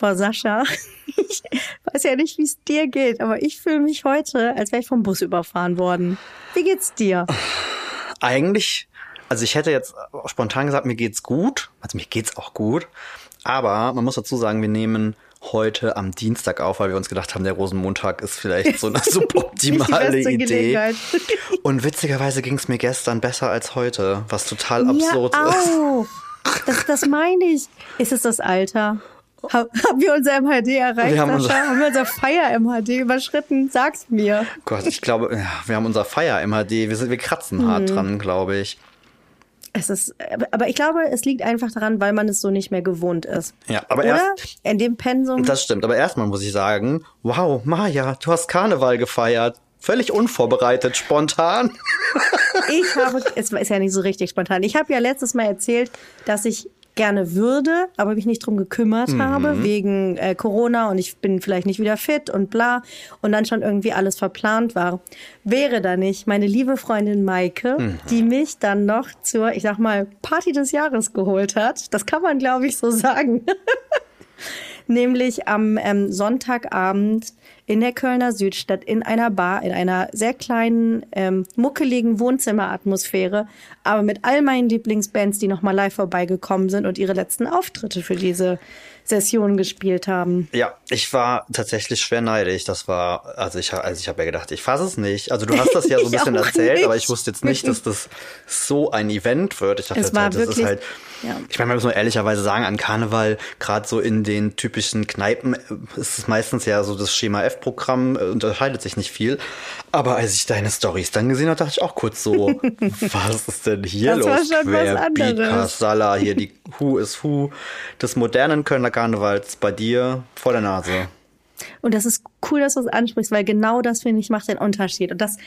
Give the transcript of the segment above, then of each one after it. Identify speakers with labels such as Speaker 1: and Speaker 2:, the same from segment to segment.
Speaker 1: Boah, Sascha, ich weiß ja nicht, wie es dir geht, aber ich fühle mich heute, als wäre ich vom Bus überfahren worden. Wie geht's dir?
Speaker 2: Eigentlich, also ich hätte jetzt spontan gesagt, mir geht's gut. Also mir geht's auch gut. Aber man muss dazu sagen, wir nehmen heute am Dienstag auf, weil wir uns gedacht haben, der Rosenmontag ist vielleicht so eine suboptimale Idee. Und witzigerweise ging es mir gestern besser als heute, was total absurd
Speaker 1: ja,
Speaker 2: ist.
Speaker 1: Das, das meine ich. Ist es das Alter? Haben wir unser MHD erreicht,
Speaker 2: wir haben, unser
Speaker 1: haben wir unser Feier-MHD überschritten? Sag's mir.
Speaker 2: Gott, ich glaube, wir haben unser Feier-MHD. Wir, wir kratzen hart hm. dran, glaube ich.
Speaker 1: Es ist, aber ich glaube, es liegt einfach daran, weil man es so nicht mehr gewohnt ist.
Speaker 2: Ja, aber
Speaker 1: Oder?
Speaker 2: erst.
Speaker 1: In dem Pensum.
Speaker 2: Das stimmt, aber erstmal muss ich sagen, wow, Maja, du hast Karneval gefeiert. Völlig unvorbereitet, spontan.
Speaker 1: Ich habe, es ist ja nicht so richtig spontan. Ich habe ja letztes Mal erzählt, dass ich gerne würde, aber mich nicht drum gekümmert mhm. habe, wegen äh, Corona und ich bin vielleicht nicht wieder fit und bla und dann schon irgendwie alles verplant war. Wäre da nicht meine liebe Freundin Maike, mhm. die mich dann noch zur, ich sag mal, Party des Jahres geholt hat. Das kann man, glaube ich, so sagen. Nämlich am ähm, Sonntagabend in der Kölner Südstadt in einer Bar, in einer sehr kleinen, ähm, muckeligen Wohnzimmeratmosphäre, aber mit all meinen Lieblingsbands, die nochmal live vorbeigekommen sind und ihre letzten Auftritte für diese Session gespielt haben.
Speaker 2: Ja, ich war tatsächlich schwer neidisch. Das war, also ich, also ich habe ja gedacht, ich fasse es nicht. Also du hast das ja so ein bisschen erzählt, nicht. aber ich wusste jetzt nicht, dass das so ein Event wird. Ich dachte,
Speaker 1: es war
Speaker 2: halt, das
Speaker 1: wirklich,
Speaker 2: ist halt,
Speaker 1: ja.
Speaker 2: ich meine, man muss nur ehrlicherweise sagen, an Karneval, gerade so in den typischen Kneipen, ist es meistens ja so das Schema F-Programm, äh, unterscheidet sich nicht viel. Aber als ich deine Stories dann gesehen habe, dachte ich auch kurz so, was ist denn hier
Speaker 1: das
Speaker 2: los?
Speaker 1: War schon
Speaker 2: Querbeat,
Speaker 1: was
Speaker 2: Kasala, hier die Who is Who des modernen Kölner Karnevals bei dir vor der Nase.
Speaker 1: Und das ist cool, dass du es ansprichst, weil genau das, finde ich, macht den Unterschied. Und das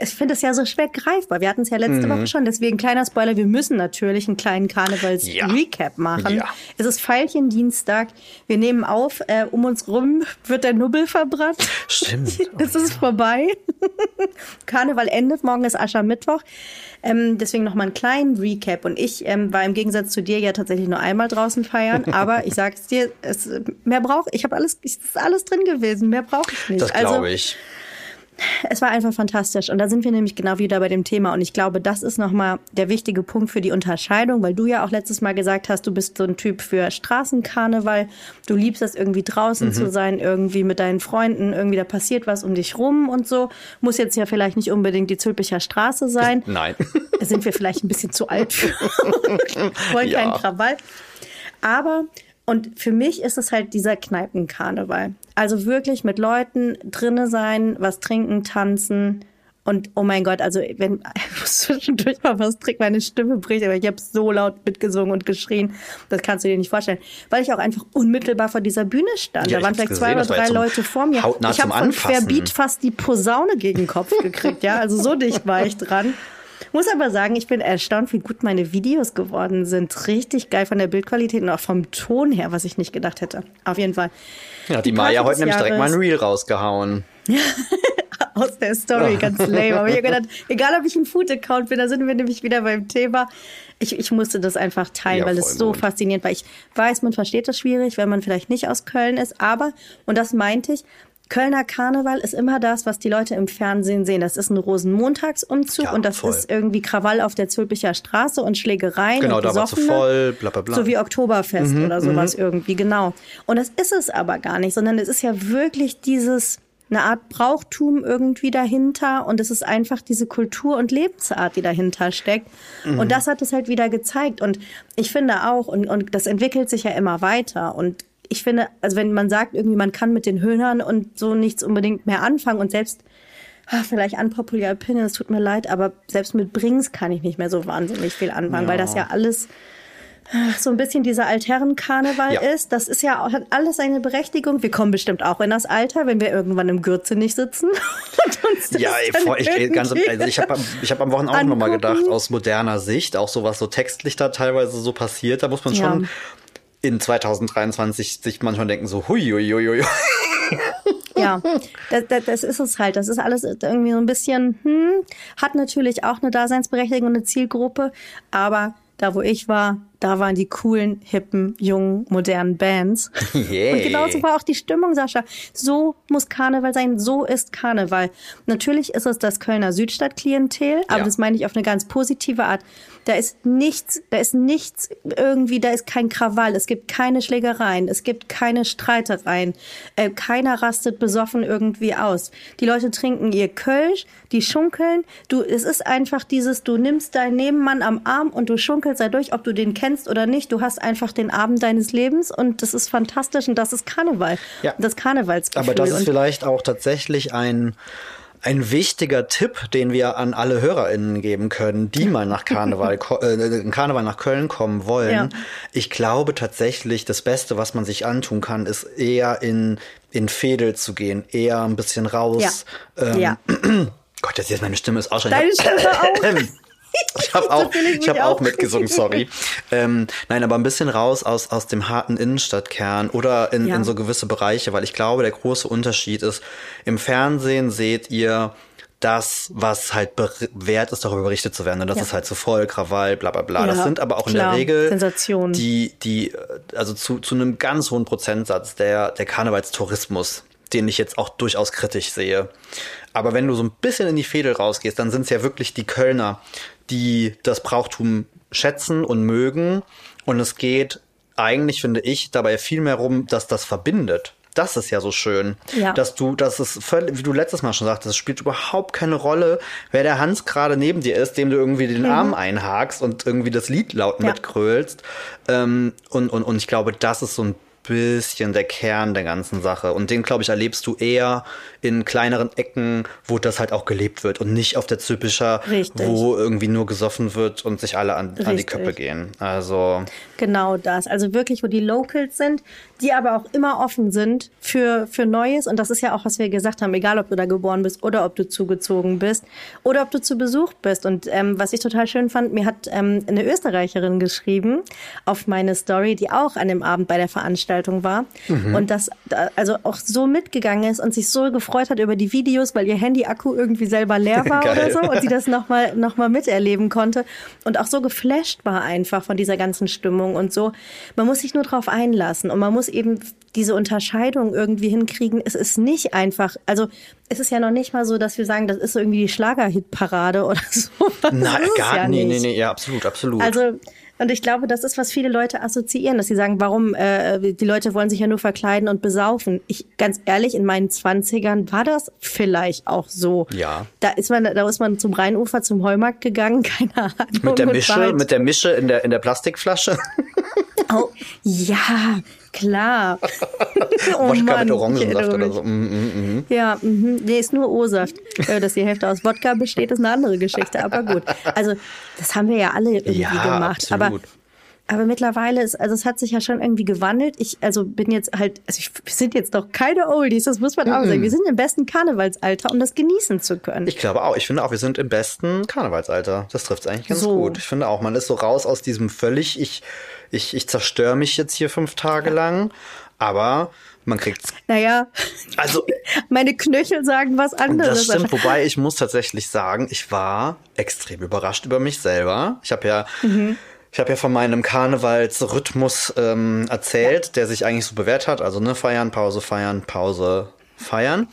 Speaker 1: ich finde es ja so schwer greifbar. Wir hatten es ja letzte mhm. Woche schon, deswegen kleiner Spoiler, wir müssen natürlich einen kleinen Karnevals-Recap ja. machen. Ja. Es ist Veilchen Dienstag, wir nehmen auf, äh, um uns rum wird der Nubbel verbrannt.
Speaker 2: Stimmt.
Speaker 1: Oh, es ist ja. vorbei. Karneval endet, morgen ist Aschermittwoch. Ähm, deswegen nochmal einen kleinen Recap. Und ich ähm, war im Gegensatz zu dir ja tatsächlich nur einmal draußen feiern, aber ich sag's dir, es, mehr brauche ich, habe alles, es ist alles drin gewesen, mehr brauche ich nicht.
Speaker 2: Das glaube also, ich
Speaker 1: es war einfach fantastisch. Und da sind wir nämlich genau wieder bei dem Thema. Und ich glaube, das ist nochmal der wichtige Punkt für die Unterscheidung, weil du ja auch letztes Mal gesagt hast, du bist so ein Typ für Straßenkarneval. Du liebst es irgendwie draußen mhm. zu sein, irgendwie mit deinen Freunden, irgendwie da passiert was um dich rum und so. Muss jetzt ja vielleicht nicht unbedingt die Zülpicher Straße sein.
Speaker 2: Nein.
Speaker 1: Da sind wir vielleicht ein bisschen zu alt für. Wollen ja. keinen Krawall. Aber und für mich ist es halt dieser Kneipenkarneval. Also wirklich mit Leuten drinne sein, was trinken, tanzen. Und oh mein Gott, also wenn ich muss zwischendurch mal was trinken, meine Stimme bricht, aber ich habe so laut mitgesungen und geschrien, das kannst du dir nicht vorstellen, weil ich auch einfach unmittelbar vor dieser Bühne stand. Ja, da waren vielleicht gesehen, zwei oder drei Leute vor mir. Ich habe von Querbeat fast die Posaune gegen den Kopf gekriegt, ja, also so dicht war ich dran. Muss aber sagen, ich bin erstaunt, wie gut meine Videos geworden sind. Richtig geil von der Bildqualität und auch vom Ton her, was ich nicht gedacht hätte. Auf jeden Fall.
Speaker 2: Ja, die, die Maya heute nämlich direkt mal ein Reel rausgehauen.
Speaker 1: Aus der Story, ganz lame. Aber ich habe gedacht, egal ob ich ein Food-Account bin, da sind wir nämlich wieder beim Thema. Ich, ich musste das einfach teilen, ja, weil es so faszinierend war. Ich weiß, man versteht das schwierig, wenn man vielleicht nicht aus Köln ist, aber, und das meinte ich, Kölner Karneval ist immer das, was die Leute im Fernsehen sehen. Das ist ein Rosenmontagsumzug ja, und das voll. ist irgendwie Krawall auf der Zülpicher Straße und Schlägereien.
Speaker 2: Genau,
Speaker 1: und
Speaker 2: da war zu voll, bla bla bla.
Speaker 1: So wie Oktoberfest mhm, oder sowas mhm. irgendwie, genau. Und das ist es aber gar nicht, sondern es ist ja wirklich dieses eine Art Brauchtum irgendwie dahinter und es ist einfach diese Kultur und Lebensart, die dahinter steckt. Mhm. Und das hat es halt wieder gezeigt. Und ich finde auch, und, und das entwickelt sich ja immer weiter. Und ich finde, also wenn man sagt, irgendwie man kann mit den Höhnern und so nichts unbedingt mehr anfangen und selbst ach, vielleicht unpopular opinion, es tut mir leid, aber selbst mit Brings kann ich nicht mehr so wahnsinnig viel anfangen, ja. weil das ja alles so ein bisschen dieser Altherrenkarneval ja. ist. Das ist ja hat alles seine Berechtigung. Wir kommen bestimmt auch in das Alter, wenn wir irgendwann im Gürze nicht sitzen.
Speaker 2: ja, ich, ich, ganz, also ich habe ich hab am Wochenende auch nochmal gedacht, aus moderner Sicht, auch so was so textlich da teilweise so passiert, da muss man schon ja in 2023 sich manchmal denken so, hui, hui, hui, hui.
Speaker 1: Ja, das, das, das ist es halt. Das ist alles irgendwie so ein bisschen, hm, hat natürlich auch eine Daseinsberechtigung und eine Zielgruppe, aber da wo ich war, da waren die coolen, hippen, jungen, modernen Bands.
Speaker 2: Yeah.
Speaker 1: Und genauso war auch die Stimmung, Sascha. So muss Karneval sein, so ist Karneval. Natürlich ist es das Kölner Südstadtklientel, aber
Speaker 2: Ja.
Speaker 1: das meine ich auf eine ganz positive Art. Da ist nichts, da ist nichts irgendwie, da ist kein Krawall, es gibt keine Schlägereien, es gibt keine Streitereien, äh, keiner rastet besoffen irgendwie aus. Die Leute trinken ihr Kölsch, die schunkeln. Du, es ist einfach dieses, du nimmst deinen Nebenmann am Arm und du schunkelst dadurch, ob du den kennst oder nicht. Du hast einfach den Abend deines Lebens und das ist fantastisch und das ist Karneval.
Speaker 2: Ja.
Speaker 1: Das Karnevalsgefühl.
Speaker 2: Aber das ist vielleicht auch tatsächlich ein, ein wichtiger Tipp, den wir an alle HörerInnen geben können, die mal nach Karneval, äh, in Karneval nach Köln kommen wollen.
Speaker 1: Ja.
Speaker 2: Ich glaube tatsächlich, das Beste, was man sich antun kann, ist eher in, in Fädel zu gehen, eher ein bisschen raus.
Speaker 1: ja.
Speaker 2: Ähm,
Speaker 1: ja.
Speaker 2: Gott, jetzt ist meine Stimme ist auch schon.
Speaker 1: Deine Stimme auch.
Speaker 2: Ich habe auch,
Speaker 1: ich
Speaker 2: hab auch mitgesungen, sorry. ähm, nein, aber ein bisschen raus aus, aus dem harten Innenstadtkern oder in,
Speaker 1: Ja.
Speaker 2: in so gewisse Bereiche, weil ich glaube, der große Unterschied ist, im Fernsehen seht ihr das, was halt wert ist, darüber berichtet zu werden. Und das
Speaker 1: Ja.
Speaker 2: ist halt so voll, Krawall, bla bla bla. Das
Speaker 1: Ja,
Speaker 2: sind aber auch in
Speaker 1: klar.
Speaker 2: der Regel
Speaker 1: Sensationen.
Speaker 2: die, die, also zu, zu einem ganz hohen Prozentsatz der, der Karnevalstourismus, den ich jetzt auch durchaus kritisch sehe. Aber wenn du so ein bisschen in die Fädel rausgehst, dann sind es ja wirklich die Kölner, die das Brauchtum schätzen und mögen. Und es geht eigentlich, finde ich, dabei viel mehr rum, dass das verbindet. Das ist ja so schön,
Speaker 1: Ja.
Speaker 2: dass du, dass es völlig, wie du letztes Mal schon sagtest, es spielt überhaupt keine Rolle, wer der Hans gerade neben dir ist, dem du irgendwie den Arm einhakst und irgendwie das Lied laut
Speaker 1: Mhm. Ja.
Speaker 2: mitgrölst. Ähm, und, und, und ich glaube, das ist so ein bisschen der Kern der ganzen Sache. Und den, glaube ich, erlebst du eher in kleineren Ecken, wo das halt auch gelebt wird und nicht auf der Zypischer,
Speaker 1: Richtig.
Speaker 2: wo irgendwie nur gesoffen wird und sich alle an, an die. Köppe gehen. Also,
Speaker 1: Genau das. Also wirklich, wo die Locals sind, die aber auch immer offen sind für, für Neues. Und das ist ja auch, was wir gesagt haben, egal ob du da geboren bist oder ob du zugezogen bist oder ob du zu Besuch bist. Und ähm, was ich total schön fand, mir hat ähm, eine Österreicherin geschrieben auf meine Story, die auch an dem Abend bei der Veranstaltung war. Und das da- also auch so mitgegangen ist und sich so gefreut hat über die Videos, weil ihr Handy-Akku irgendwie selber leer war oder so und sie das nochmal noch mal miterleben konnte und auch so geflasht war einfach von dieser ganzen Stimmung und so. Man muss sich nur drauf einlassen und man muss eben diese Unterscheidung irgendwie hinkriegen. Es ist nicht einfach, also es ist ja noch nicht mal so, dass wir sagen, das ist irgendwie die Schlagerhitparade oder so. Es
Speaker 2: gar,
Speaker 1: ja
Speaker 2: nee, nee,
Speaker 1: nicht.
Speaker 2: nee, ja, absolut, absolut.
Speaker 1: Also und ich glaube, das ist, was viele Leute assoziieren, dass sie sagen, warum, äh, die Leute wollen sich ja nur verkleiden und besaufen. Ich, ganz ehrlich, in meinen Zwanzigern war das vielleicht auch so.
Speaker 2: Ja.
Speaker 1: Da ist man, da ist man zum Rheinufer, zum Heumarkt gegangen, keine Ahnung.
Speaker 2: mit der Mische, mit der Mische in der, in der Plastikflasche.
Speaker 1: Oh, ja, klar. oh
Speaker 2: Wodka
Speaker 1: Mann,
Speaker 2: mit Orangensaft oder so. Mm, mm, mm.
Speaker 1: Ja, mhm. nee, ist nur O-Saft. Dass die Hälfte aus Wodka besteht, ist eine andere Geschichte, aber gut. Also, das haben wir ja alle irgendwie
Speaker 2: Ja,
Speaker 1: gemacht.
Speaker 2: Absolut.
Speaker 1: aber mittlerweile ist, also es hat sich ja schon irgendwie gewandelt. Ich, also bin jetzt halt, also ich, wir sind jetzt doch keine Oldies, das muss man auch sagen. Wir sind im besten Karnevalsalter, um das genießen zu können.
Speaker 2: Ich glaube auch. Ich finde auch, wir sind im besten Karnevalsalter. Das trifft es eigentlich ganz
Speaker 1: So.
Speaker 2: gut. Ich finde auch, man ist so raus aus diesem völlig, ich, ich, ich zerstöre mich jetzt hier fünf Tage lang, aber man kriegt's.
Speaker 1: naja,
Speaker 2: Also,
Speaker 1: meine Knöchel sagen was anderes.
Speaker 2: das stimmt. Wobei ich muss tatsächlich sagen, ich war extrem überrascht über mich selber. Ich habe ja. Ich habe ja von meinem Karnevalsrhythmus ähm, erzählt, der sich eigentlich so bewährt hat. Also ne, feiern, Pause, feiern, Pause, feiern.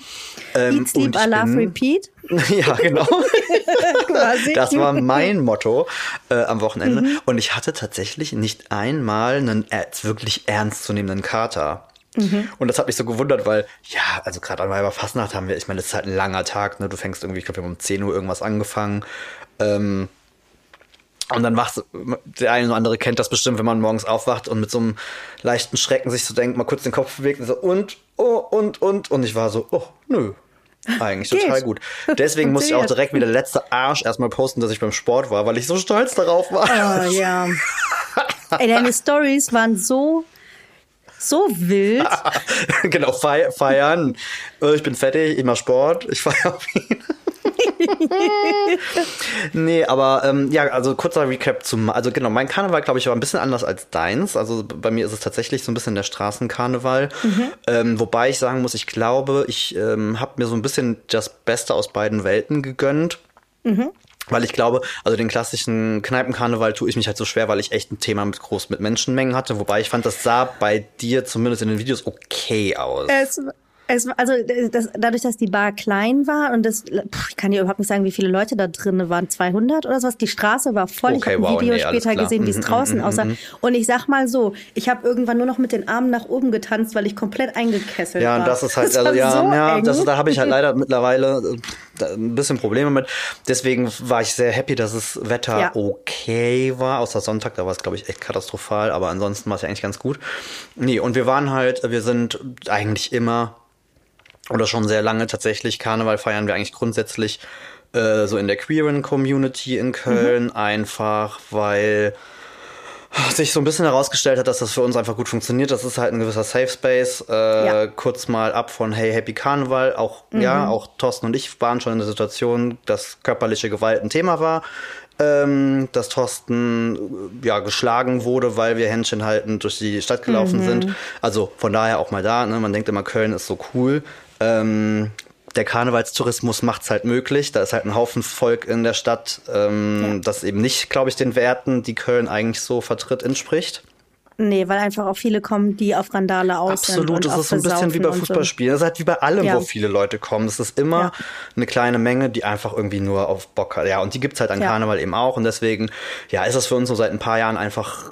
Speaker 2: Ähm,
Speaker 1: Eat, sleep, I love, repeat.
Speaker 2: ja, genau.
Speaker 1: Quasi.
Speaker 2: Das war mein Motto äh, am Wochenende.
Speaker 1: Mhm.
Speaker 2: Und ich hatte tatsächlich nicht einmal einen äh, wirklich ernstzunehmenden Kater.
Speaker 1: Mhm.
Speaker 2: Und das hat mich so gewundert, weil, ja, also gerade an Weiberfastnacht haben wir, ich meine, das ist halt ein langer Tag, ne? Du fängst irgendwie, ich glaube, wir haben um 10 Uhr irgendwas angefangen. Ähm, und dann wachst du, der eine oder andere kennt das bestimmt, wenn man morgens aufwacht und mit so einem leichten Schrecken sich so denkt, mal kurz den Kopf bewegt und so, und, oh, und, und. Und ich war so, oh, nö. Eigentlich total gut. Deswegen musste ich auch direkt wie der letzte Arsch erstmal posten, dass ich beim Sport war, weil ich so stolz darauf war.
Speaker 1: Oh, ja. Ey, deine Stories waren so, so wild.
Speaker 2: genau, fei feiern. Äh, Ich bin fertig, ich mach Sport, ich feiere auf ihn. nee, aber ähm, ja, also kurzer Recap zum, also genau, mein Karneval, glaube ich, war ein bisschen anders als deins. Also bei mir ist es tatsächlich so ein bisschen der Straßenkarneval. Ähm, wobei ich sagen muss, ich glaube, ich ähm, habe mir so ein bisschen das Beste aus beiden Welten gegönnt. Weil ich glaube, also den klassischen Kneipenkarneval tue ich mich halt so schwer, weil ich echt ein Thema mit groß mit Menschenmengen hatte. Wobei ich fand, das sah bei dir zumindest in den Videos okay aus.
Speaker 1: Es, es, also das, dadurch, dass die Bar klein war und das, pff, ich kann dir überhaupt nicht sagen, wie viele Leute da drin waren, 200 oder sowas. Die Straße war voll.
Speaker 2: Okay,
Speaker 1: ich habe ein
Speaker 2: wow,
Speaker 1: Video
Speaker 2: nee,
Speaker 1: später gesehen, wie es
Speaker 2: Mhm,
Speaker 1: draußen
Speaker 2: mhm,
Speaker 1: aussah.
Speaker 2: mhm.
Speaker 1: Und ich sag mal so, ich habe irgendwann nur noch mit den Armen nach oben getanzt, weil ich komplett eingekesselt
Speaker 2: Ja,
Speaker 1: war.
Speaker 2: und das ist halt,
Speaker 1: Das
Speaker 2: also ja,
Speaker 1: so
Speaker 2: ja das, da habe ich halt leider mittlerweile äh, ein bisschen Probleme mit. Deswegen war ich sehr happy, dass das Wetter
Speaker 1: Ja.
Speaker 2: okay war. Außer Sonntag, da war es, glaube ich, echt katastrophal, aber ansonsten war es ja eigentlich ganz gut. Nee, und wir waren halt, wir sind eigentlich immer oder schon sehr lange tatsächlich. Karneval feiern wir eigentlich grundsätzlich äh, so in der queeren Community in Köln, einfach weil sich so ein bisschen herausgestellt hat, dass das für uns einfach gut funktioniert. Das ist halt ein gewisser Safe Space. Äh,
Speaker 1: Ja.
Speaker 2: Kurz mal ab von Hey Happy Karneval. Auch ja, auch Thorsten und ich waren schon in der Situation, dass körperliche Gewalt ein Thema war. Ähm, dass Thorsten äh, ja geschlagen wurde, weil wir Händchen haltend durch die Stadt gelaufen sind. Also von daher auch mal da. Ne? Man denkt immer, Köln ist so cool. Ähm, der Karnevalstourismus macht's halt möglich. Da ist halt ein Haufen Volk in der Stadt, ähm, das eben nicht, glaube ich, den Werten, die Köln eigentlich so vertritt, entspricht.
Speaker 1: Nee, weil einfach auch viele kommen, die auf Randale aus sind.
Speaker 2: Absolut,
Speaker 1: und
Speaker 2: das ist so ein bisschen wie bei. Fußballspielen. Das ist halt wie bei allem,
Speaker 1: Ja.
Speaker 2: wo viele Leute kommen. Es ist immer
Speaker 1: Ja.
Speaker 2: eine kleine Menge, die einfach irgendwie nur auf Bock hat. Ja, und die gibt's halt an
Speaker 1: Ja.
Speaker 2: Karneval eben auch. Und deswegen, ja, ist das für uns so seit ein paar Jahren einfach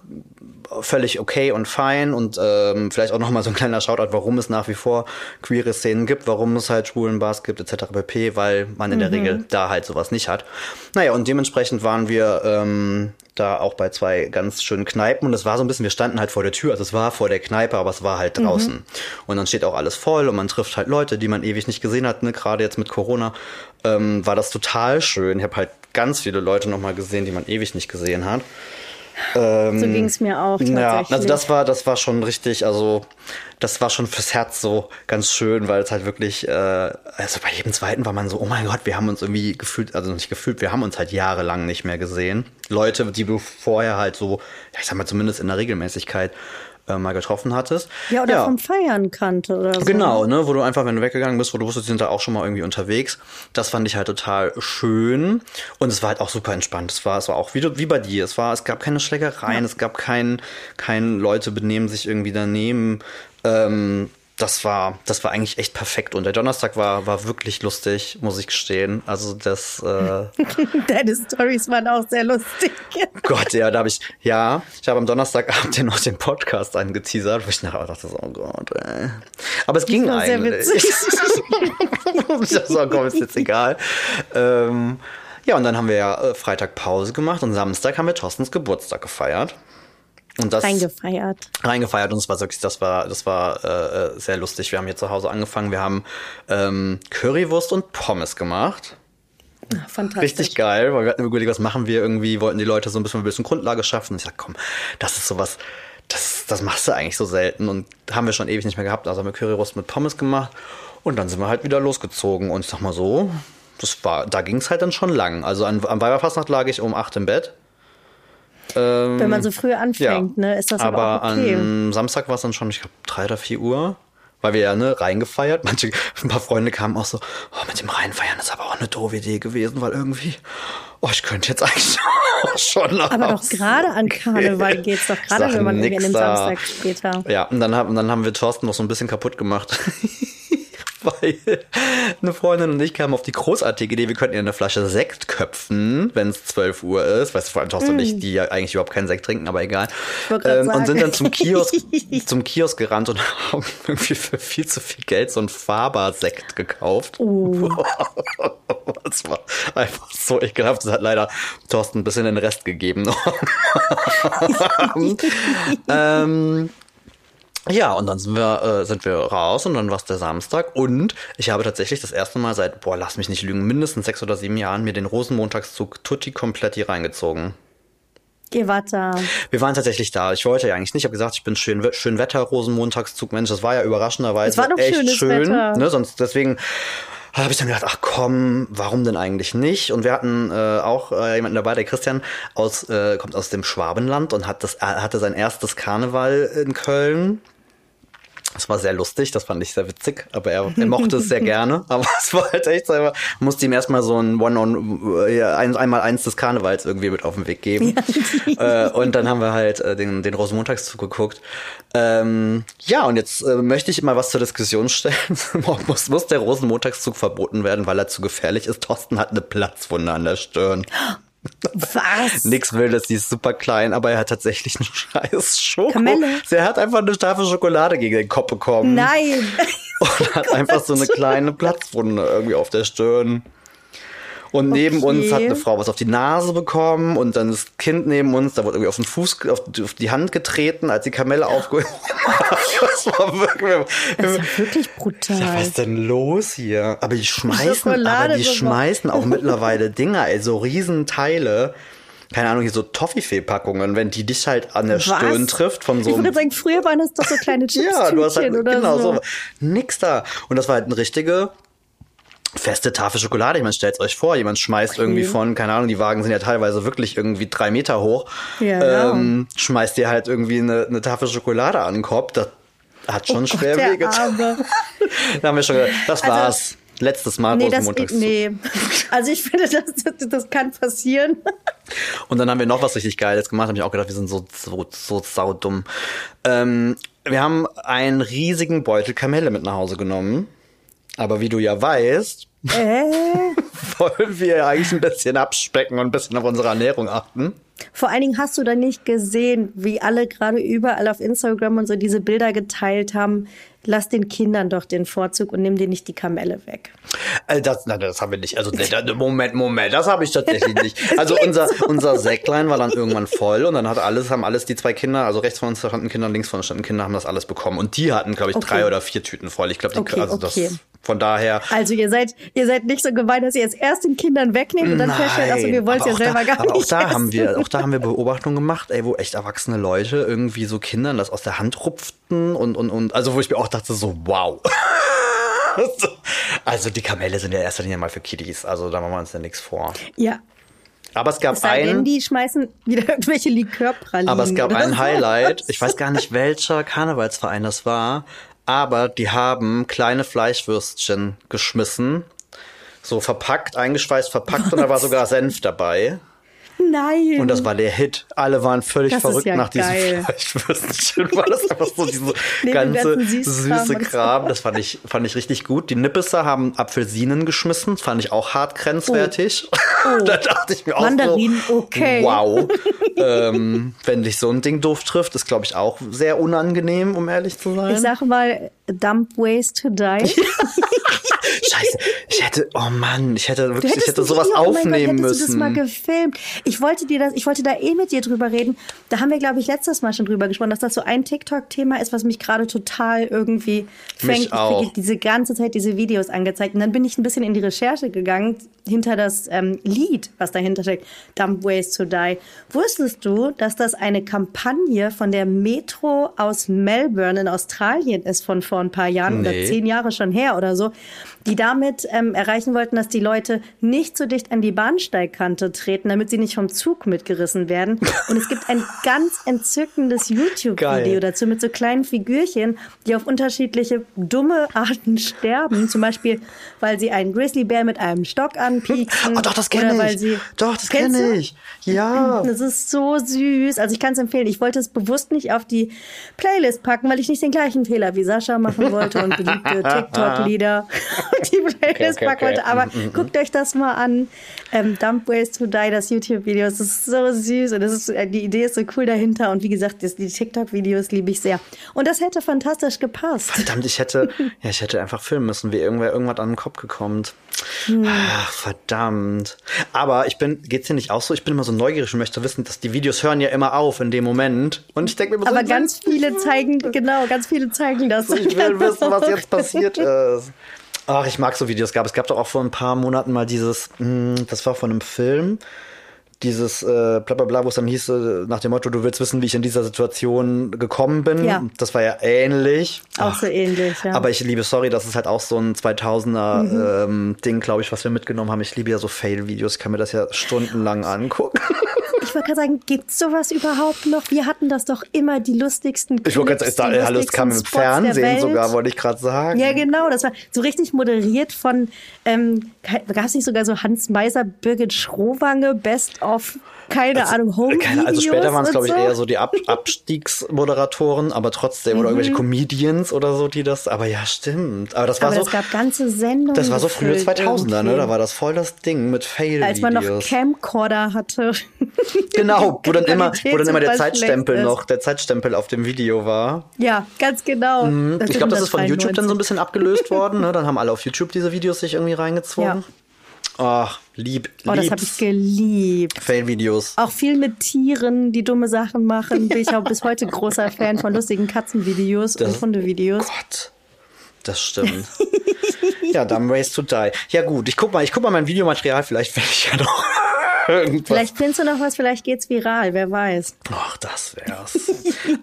Speaker 2: völlig okay und fein und ähm, vielleicht auch nochmal so ein kleiner Shoutout, warum es nach wie vor queere Szenen gibt, warum es halt schwulen Bars gibt etc. pp, weil man in der
Speaker 1: Mhm.
Speaker 2: Regel da halt sowas nicht hat. Naja, und dementsprechend waren wir ähm, da auch bei zwei ganz schönen Kneipen und es war so ein bisschen, wir standen halt vor der Tür, also es war vor der Kneipe, aber es war halt
Speaker 1: Mhm.
Speaker 2: draußen. Und dann steht auch alles voll und man trifft halt Leute, die man ewig nicht gesehen hat, ne? gerade jetzt mit Corona, ähm, war das total schön. Ich habe halt ganz viele Leute nochmal gesehen, die man ewig nicht gesehen hat.
Speaker 1: So ging's mir auch.
Speaker 2: Ja, also das war, das war schon richtig, also das war schon fürs Herz so ganz schön, weil es halt wirklich, äh, also bei jedem zweiten war man so, oh mein Gott, wir haben uns irgendwie gefühlt, also nicht gefühlt, wir haben uns halt jahrelang nicht mehr gesehen. Leute, die du vorher halt so, ja, ich sag mal zumindest in der Regelmäßigkeit äh, mal getroffen hattest.
Speaker 1: ja, oder vom Feiern kannte oder so.
Speaker 2: Genau, ne, wo du einfach, wenn du weggegangen bist, wo du wusstest, die sind da auch schon mal irgendwie unterwegs. Das fand ich halt total schön. Und es war halt auch super entspannt. Es war, es war auch wie, du- wie bei dir. Es war, es gab keine Schlägereien, es gab kein, kein Leute benehmen sich irgendwie daneben. Ähm, das war, das war eigentlich echt perfekt. Und der Donnerstag war, war wirklich lustig, muss ich gestehen. Also das, äh,
Speaker 1: Deine Stories waren auch sehr lustig.
Speaker 2: Gott, ja, da habe ich, ja, ich habe am Donnerstagabend ja noch den Podcast angeteasert, wo ich nachher dachte, so, oh Gott, ey. Aber es ging
Speaker 1: war sehr
Speaker 2: eigentlich.
Speaker 1: witzig.
Speaker 2: ich dachte, so, komm, ist jetzt egal. Ähm, ja, und dann haben wir ja äh, Freitag Pause gemacht und Samstag haben wir Thorstens Geburtstag gefeiert. Und das
Speaker 1: Reingefeiert.
Speaker 2: reingefeiert und es war wirklich, das war, das war äh, äh, sehr lustig. Wir haben hier zu Hause angefangen, wir haben ähm, Currywurst und Pommes gemacht.
Speaker 1: Fantastisch.
Speaker 2: Richtig geil, weil wir hatten überlegt, was machen wir irgendwie, wollten die Leute so ein bisschen ein bisschen Grundlage schaffen. Und ich sag, komm, das ist sowas, das, das machst du eigentlich so selten und haben wir schon ewig nicht mehr gehabt. Also haben wir Currywurst mit Pommes gemacht und dann sind wir halt wieder losgezogen. Und ich sag mal so, das war, da ging es halt dann schon lang. Also an, am Weiberfastnacht lag ich um acht im Bett.
Speaker 1: Wenn man so früh anfängt, ne, ist das aber,
Speaker 2: aber
Speaker 1: auch okay.
Speaker 2: am Samstag war es dann schon, ich glaube, drei oder vier Uhr. Weil wir ja ne, reingefeiert. Manche, ein paar Freunde kamen auch so, oh, mit dem Reinfeiern ist aber auch eine doofe Idee gewesen, weil irgendwie, oh, ich könnte jetzt eigentlich schon nach
Speaker 1: aber doch gerade an Karneval
Speaker 2: gehen.
Speaker 1: geht's doch gerade, wenn man irgendwie an dem. Samstag später.
Speaker 2: Ja, und dann, haben, und dann haben wir Thorsten noch so ein bisschen kaputt gemacht. Weil eine Freundin und ich kamen auf die großartige Idee, wir könnten ihr eine Flasche Sekt köpfen, wenn es 12 Uhr ist. Weißt du, vor allem Thorsten und ich, die ja eigentlich überhaupt keinen Sekt trinken, aber egal. Ähm, und sind dann zum Kiosk, zum Kiosk gerannt und haben irgendwie für viel zu viel Geld so einen Faber-Sekt gekauft.
Speaker 1: Oh.
Speaker 2: Das war einfach so ekelhaft. Das hat leider Thorsten ein bisschen den Rest gegeben. ähm, ja, und dann sind wir, äh, sind wir raus und dann war es der Samstag. Und ich habe tatsächlich das erste Mal seit, boah, lass mich nicht lügen, mindestens sechs oder sieben Jahren mir den Rosenmontagszug tutti kompletti reingezogen.
Speaker 1: Ihr wart da.
Speaker 2: Wir waren tatsächlich da. Ich wollte ja eigentlich nicht. Ich habe gesagt, ich bin schön, schön Wetter, Rosenmontagszug. Mensch, das war ja überraschenderweise
Speaker 1: Es war doch
Speaker 2: echt schön.
Speaker 1: Wetter.
Speaker 2: Ne? Sonst deswegen habe ich dann gedacht, ach komm, warum denn eigentlich nicht? Und wir hatten äh, auch äh, jemanden dabei, der Christian aus äh, kommt aus dem Schwabenland und hat das er hatte sein erstes Karneval in Köln. Das war sehr lustig, das fand ich sehr witzig, aber er, er mochte es sehr gerne. Aber es war halt echt so, einfach, musste ihm erstmal so ein One-on, ja, ein, einmal eins des Karnevals irgendwie mit auf den Weg geben. Ja, äh, und dann haben wir halt äh, den, den Rosenmontagszug geguckt. Ähm, ja, und jetzt äh, möchte ich mal was zur Diskussion stellen. muss, muss der Rosenmontagszug verboten werden, weil er zu gefährlich ist? Thorsten hat eine Platzwunde an der Stirn.
Speaker 1: Was?
Speaker 2: Nix Wildes, die ist super klein, aber er hat tatsächlich einen scheiß Schoko.
Speaker 1: Kamelle?
Speaker 2: Er hat einfach eine Tafel Schokolade gegen den Kopf bekommen.
Speaker 1: Nein.
Speaker 2: Und hat einfach so eine kleine Platzwunde irgendwie auf der Stirn. Und neben
Speaker 1: Okay.
Speaker 2: uns hat eine Frau was auf die Nase bekommen und dann das Kind neben uns, da wurde irgendwie auf den Fuß, auf die- auf die Hand getreten, als die Kamelle aufgehoben. Das war wirklich.
Speaker 1: Das ist ja wirklich brutal.
Speaker 2: Ja, was ist denn los hier? Aber die schmeißen, aber die
Speaker 1: sogar.
Speaker 2: schmeißen auch mittlerweile Dinger, ey, so Riesenteile. Keine Ahnung, hier so Toffifee-Packungen, wenn die dich halt an der
Speaker 1: Was?
Speaker 2: Stirn trifft von so
Speaker 1: ich würde sagen, früher waren das doch so kleine
Speaker 2: ja, du hast halt, genau
Speaker 1: so.
Speaker 2: so. Nix da. Und das war halt eine richtige feste Tafel Schokolade. Ich meine, stellt euch vor, jemand schmeißt irgendwie von, keine Ahnung, die Wagen sind ja teilweise wirklich irgendwie drei Meter hoch,
Speaker 1: Ja,
Speaker 2: ähm, schmeißt dir halt irgendwie eine, eine Tafel Schokolade an den Kopf. Das hat schon schwer
Speaker 1: Oh der
Speaker 2: wehgetan.
Speaker 1: Arme.
Speaker 2: Da haben wir schon gesagt, das
Speaker 1: Also-
Speaker 2: war's. Letztes Mal
Speaker 1: Nee, das, nee. Also ich finde, das, das, das kann passieren.
Speaker 2: Und dann haben wir noch was richtig Geiles gemacht. Hab ich auch gedacht, wir sind so, so, so saudumm. Ähm, wir haben einen riesigen Beutel Kamelle mit nach Hause genommen. Aber wie du ja weißt,
Speaker 1: Äh?
Speaker 2: wollen wir eigentlich ein bisschen abspecken und ein bisschen auf unsere Ernährung achten.
Speaker 1: Vor allen Dingen hast du da nicht gesehen, wie alle gerade überall auf Instagram und so diese Bilder geteilt haben. Lass den Kindern doch den Vorzug und nimm dir nicht die Kamelle weg.
Speaker 2: Äh, das, nein, das haben wir nicht. Also Moment, Moment, das habe ich tatsächlich nicht. Also unser unser Säcklein war dann irgendwann voll und dann hat alles haben alles die zwei Kinder, also rechts von uns standen Kinder, links von uns standen Kinder, haben das alles bekommen und die hatten glaube ich
Speaker 1: Okay.
Speaker 2: drei oder vier Tüten voll. Ich glaube, die
Speaker 1: Okay,
Speaker 2: also
Speaker 1: okay.
Speaker 2: das von daher
Speaker 1: Also ihr seid, ihr seid nicht so gemein, dass ihr jetzt erst den Kindern wegnehmt und dann feststellt, also wir wollen es ja selber
Speaker 2: da,
Speaker 1: gar
Speaker 2: aber
Speaker 1: nicht
Speaker 2: auch da haben
Speaker 1: essen.
Speaker 2: wir, auch da haben wir Beobachtungen gemacht, ey, wo echt erwachsene Leute irgendwie so Kindern das aus der Hand rupften und und und also wo ich mir auch dachte so wow. also die Kamelle sind ja in erster Linie mal für Kiddies, also da machen wir uns ja nichts vor.
Speaker 1: Ja.
Speaker 2: Aber es gab
Speaker 1: Es sei denn,
Speaker 2: ein,
Speaker 1: die schmeißen wieder irgendwelche Likörpralinen.
Speaker 2: aber es gab ein
Speaker 1: so.
Speaker 2: Highlight. Ich weiß gar nicht, welcher Karnevalsverein das war, aber die haben kleine Fleischwürstchen geschmissen. So verpackt, eingeschweißt, verpackt und da war sogar Senf dabei.
Speaker 1: Nein.
Speaker 2: Und das war der Hit. Alle waren völlig
Speaker 1: Das
Speaker 2: verrückt
Speaker 1: ja
Speaker 2: nach diesem
Speaker 1: geil.
Speaker 2: Fleischwürstchen, weil das einfach so diese ganze süße. Kram. Das fand ich, fand ich richtig gut. Die Nippeser haben Apfelsinen geschmissen. Fand ich auch hart grenzwertig. da dachte ich mir auch
Speaker 1: Oh. Mandarinen,
Speaker 2: so,
Speaker 1: okay.
Speaker 2: wow. ähm, wenn dich so ein Ding doof trifft, ist, glaube ich, auch sehr unangenehm, um ehrlich zu sein.
Speaker 1: ich sage mal, dump ways to die.
Speaker 2: Scheiße, ich hätte, oh Mann, ich hätte wirklich, ich hätte sowas
Speaker 1: eh- oh mein Gott,
Speaker 2: aufnehmen
Speaker 1: hättest du das mal
Speaker 2: müssen.
Speaker 1: gefilmt. Ich wollte dir das, ich wollte da eh mit dir drüber reden. Da haben wir, glaube ich, letztes Mal schon drüber gesprochen, dass das so ein TikTok-Thema ist, was mich gerade total irgendwie fängt. Ich
Speaker 2: auch.
Speaker 1: kriege diese ganze Zeit diese Videos angezeigt. Und dann bin ich ein bisschen in die Recherche gegangen, hinter das ähm, Lied, was dahinter steckt, Dumb Ways to Die. Wusstest du, dass das eine Kampagne von der Metro aus Melbourne in Australien ist von vor ein paar Jahren
Speaker 2: Nee.
Speaker 1: oder zehn Jahre schon her oder so, die damit ähm, erreichen wollten, dass die Leute nicht so dicht an die Bahnsteigkante treten, damit sie nicht vom Zug mitgerissen werden. Und es gibt ein ganz entzückendes YouTube-Video dazu mit so kleinen Figürchen, die auf unterschiedliche dumme Arten sterben. Zum Beispiel, weil sie einen Grizzlybär mit einem Stock anpieksen.
Speaker 2: Oh, doch, das kenne ich.
Speaker 1: sie
Speaker 2: Doch, das kenne ich. Ja.
Speaker 1: Das ist so süß. Also ich kann es empfehlen. Ich wollte es bewusst nicht auf die Playlist packen, weil ich nicht den gleichen Fehler wie Sascha machen wollte und beliebte TikTok-Lieder auf die Playlist
Speaker 2: Okay, okay,
Speaker 1: packen wollte.
Speaker 2: okay.
Speaker 1: Aber
Speaker 2: Mm,
Speaker 1: guckt euch das mal an. Ähm, Dump Ways to Die, das YouTube-Video. Es ist so süß und das ist, äh, die Idee ist so cool dahinter. Und wie gesagt, die TikTok-Videos liebe ich sehr. Und das hätte fantastisch gepasst.
Speaker 2: Verdammt, ich hätte, ja, ich hätte einfach filmen müssen, wie irgendwer irgendwas an den Kopf gekommen.
Speaker 1: Hm.
Speaker 2: Ach, verdammt. Aber ich bin, geht's dir nicht auch so? Ich bin immer so neugierig und möchte wissen, dass die Videos hören ja immer auf in dem Moment. Und ich denke mir immer so,
Speaker 1: Aber ganz viele zeigen, genau, ganz viele zeigen das.
Speaker 2: ich will wissen, was jetzt passiert ist. Ach, ich mag so Videos. Gab es gab doch auch vor ein paar Monaten mal dieses, mh, das war von einem Film, dieses äh, bla bla bla, wo es dann hieß, äh, nach dem Motto, du willst wissen, wie ich in dieser Situation gekommen bin.
Speaker 1: Ja.
Speaker 2: Das war ja ähnlich.
Speaker 1: Auch so ähnlich, ja.
Speaker 2: Aber ich liebe, sorry, das ist halt auch so ein 2000er ähm, Ding, glaube ich, was wir mitgenommen haben. Ich liebe ja so Fail-Videos, ich kann mir das ja stundenlang angucken.
Speaker 1: Ich wollte gerade sagen, gibt's sowas überhaupt noch? Wir hatten das doch immer die lustigsten
Speaker 2: Ich wollte
Speaker 1: Clips,
Speaker 2: gerade sagen, hallo, es kam im
Speaker 1: Spots
Speaker 2: Fernsehen sogar, wollte ich gerade sagen.
Speaker 1: Ja, genau. Das war so richtig moderiert von, ähm, gab es nicht sogar so Hans Meiser, Birgit Schrowange, Best of, keine Ahnung, Home
Speaker 2: Keine, also später waren es, glaube ich,
Speaker 1: so.
Speaker 2: eher so die Ab Abstiegsmoderatoren, aber trotzdem, oder irgendwelche Comedians oder so, die das, aber ja, stimmt. Aber das war
Speaker 1: Mhm. Aber
Speaker 2: so,
Speaker 1: es gab ganze Sendungen.
Speaker 2: das war so frühe
Speaker 1: gefüllt
Speaker 2: 2000er, ne?
Speaker 1: irgendwie.
Speaker 2: Da war das voll das Ding mit Fail-Videos.
Speaker 1: Als man noch Camcorder hatte.
Speaker 2: Genau, wo dann immer, wo dann immer der Zeitstempel noch, der Zeitstempel auf dem Video war.
Speaker 1: Ja, ganz genau.
Speaker 2: Mhm. Ich glaube, das ist von YouTube dann so ein bisschen abgelöst worden. Ne? Dann haben alle auf YouTube diese Videos sich irgendwie reingezogen. Ach, lieb,
Speaker 1: Oh, das habe ich geliebt.
Speaker 2: Fail-Videos.
Speaker 1: Auch viel mit Tieren, die dumme Sachen machen. Bin ich auch bis heute großer Fan von lustigen Katzenvideos und Hundevideos.
Speaker 2: Gott, das stimmt. ja, dann Race to Die. Ja gut, ich guck mal, ich guck mal mein Videomaterial, vielleicht werde ich ja noch irgendwas.
Speaker 1: Vielleicht findest du noch was, vielleicht geht's viral, wer weiß.
Speaker 2: Ach, das wär's.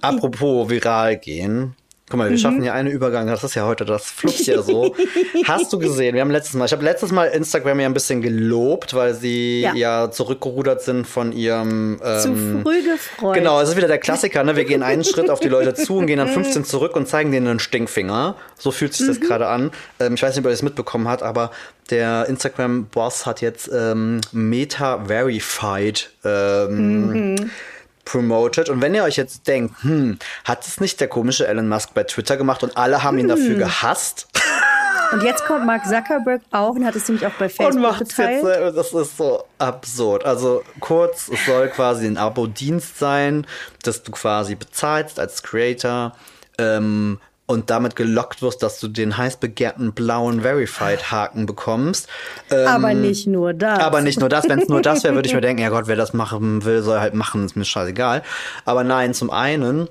Speaker 2: Apropos viral gehen. Guck mal, wir
Speaker 1: Mhm.
Speaker 2: schaffen hier einen Übergang. Das ist ja heute, das flutscht ja so. Hast du gesehen? Wir haben letztes Mal, ich habe letztes Mal Instagram ja ein bisschen gelobt, weil sie ja,
Speaker 1: Ja.
Speaker 2: zurückgerudert sind von ihrem.
Speaker 1: Zu
Speaker 2: Ähm,
Speaker 1: früh gefreut.
Speaker 2: Genau, es ist wieder der Klassiker, ne? Wir gehen einen Schritt auf die Leute zu und gehen dann 15 zurück und zeigen denen einen Stinkfinger. So fühlt sich das gerade an. Ähm, ich weiß nicht, ob ihr das mitbekommen habt, aber der Instagram-Boss hat jetzt ähm, Meta Verified ähm, promoted. Und wenn ihr euch jetzt denkt, hm, hat es nicht der komische Elon Musk bei Twitter gemacht und alle haben ihn dafür gehasst?
Speaker 1: Und jetzt kommt Mark Zuckerberg auch und hat es nämlich auch bei
Speaker 2: und
Speaker 1: Facebook
Speaker 2: macht jetzt,
Speaker 1: geteilt.
Speaker 2: äh, das ist so absurd. Also kurz, es soll quasi ein Abo-Dienst sein, dass du quasi bezahlst als Creator ähm, und damit gelockt wirst, dass du den heiß begehrten blauen Verified-Haken bekommst. Ähm,
Speaker 1: aber nicht nur das.
Speaker 2: aber nicht nur das, wenn es nur das wäre, würde ich mir denken, ja Gott, wer das machen will, soll halt machen, ist mir scheißegal. Aber nein, zum einen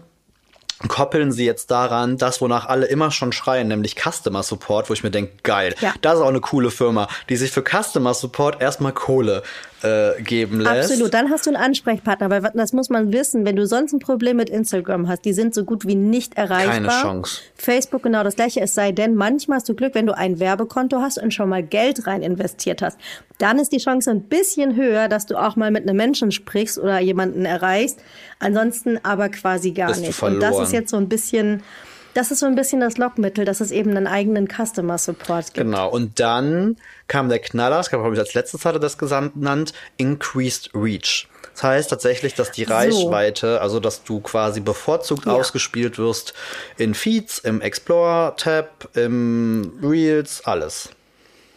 Speaker 2: koppeln sie jetzt daran, das, wonach alle immer schon schreien, nämlich Customer Support, wo ich mir denke, geil,
Speaker 1: Ja.
Speaker 2: das ist auch eine coole Firma, die sich für Customer Support erstmal Kohle äh, geben lässt.
Speaker 1: Absolut, dann hast du einen Ansprechpartner, weil das muss man wissen, wenn du sonst ein Problem mit Instagram hast, die sind so gut wie nicht erreichbar.
Speaker 2: Keine Chance.
Speaker 1: Facebook genau das gleiche, es sei denn, manchmal hast du Glück, wenn du ein Werbekonto hast und schon mal Geld rein investiert hast. Dann ist die Chance ein bisschen höher, dass du auch mal mit einem Menschen sprichst oder jemanden erreichst. Ansonsten aber quasi gar
Speaker 2: Bist
Speaker 1: nicht. Und das ist jetzt so ein bisschen, das ist so ein bisschen das Lockmittel, dass es eben einen eigenen Customer Support gibt.
Speaker 2: Genau, und dann kam der Knaller, das glaube ich als letztes hatte das genannt, Increased Reach. Das heißt tatsächlich, dass die Reichweite, also dass du quasi bevorzugt
Speaker 1: Ja.
Speaker 2: ausgespielt wirst in Feeds, im Explore-Tab, im Reels, alles.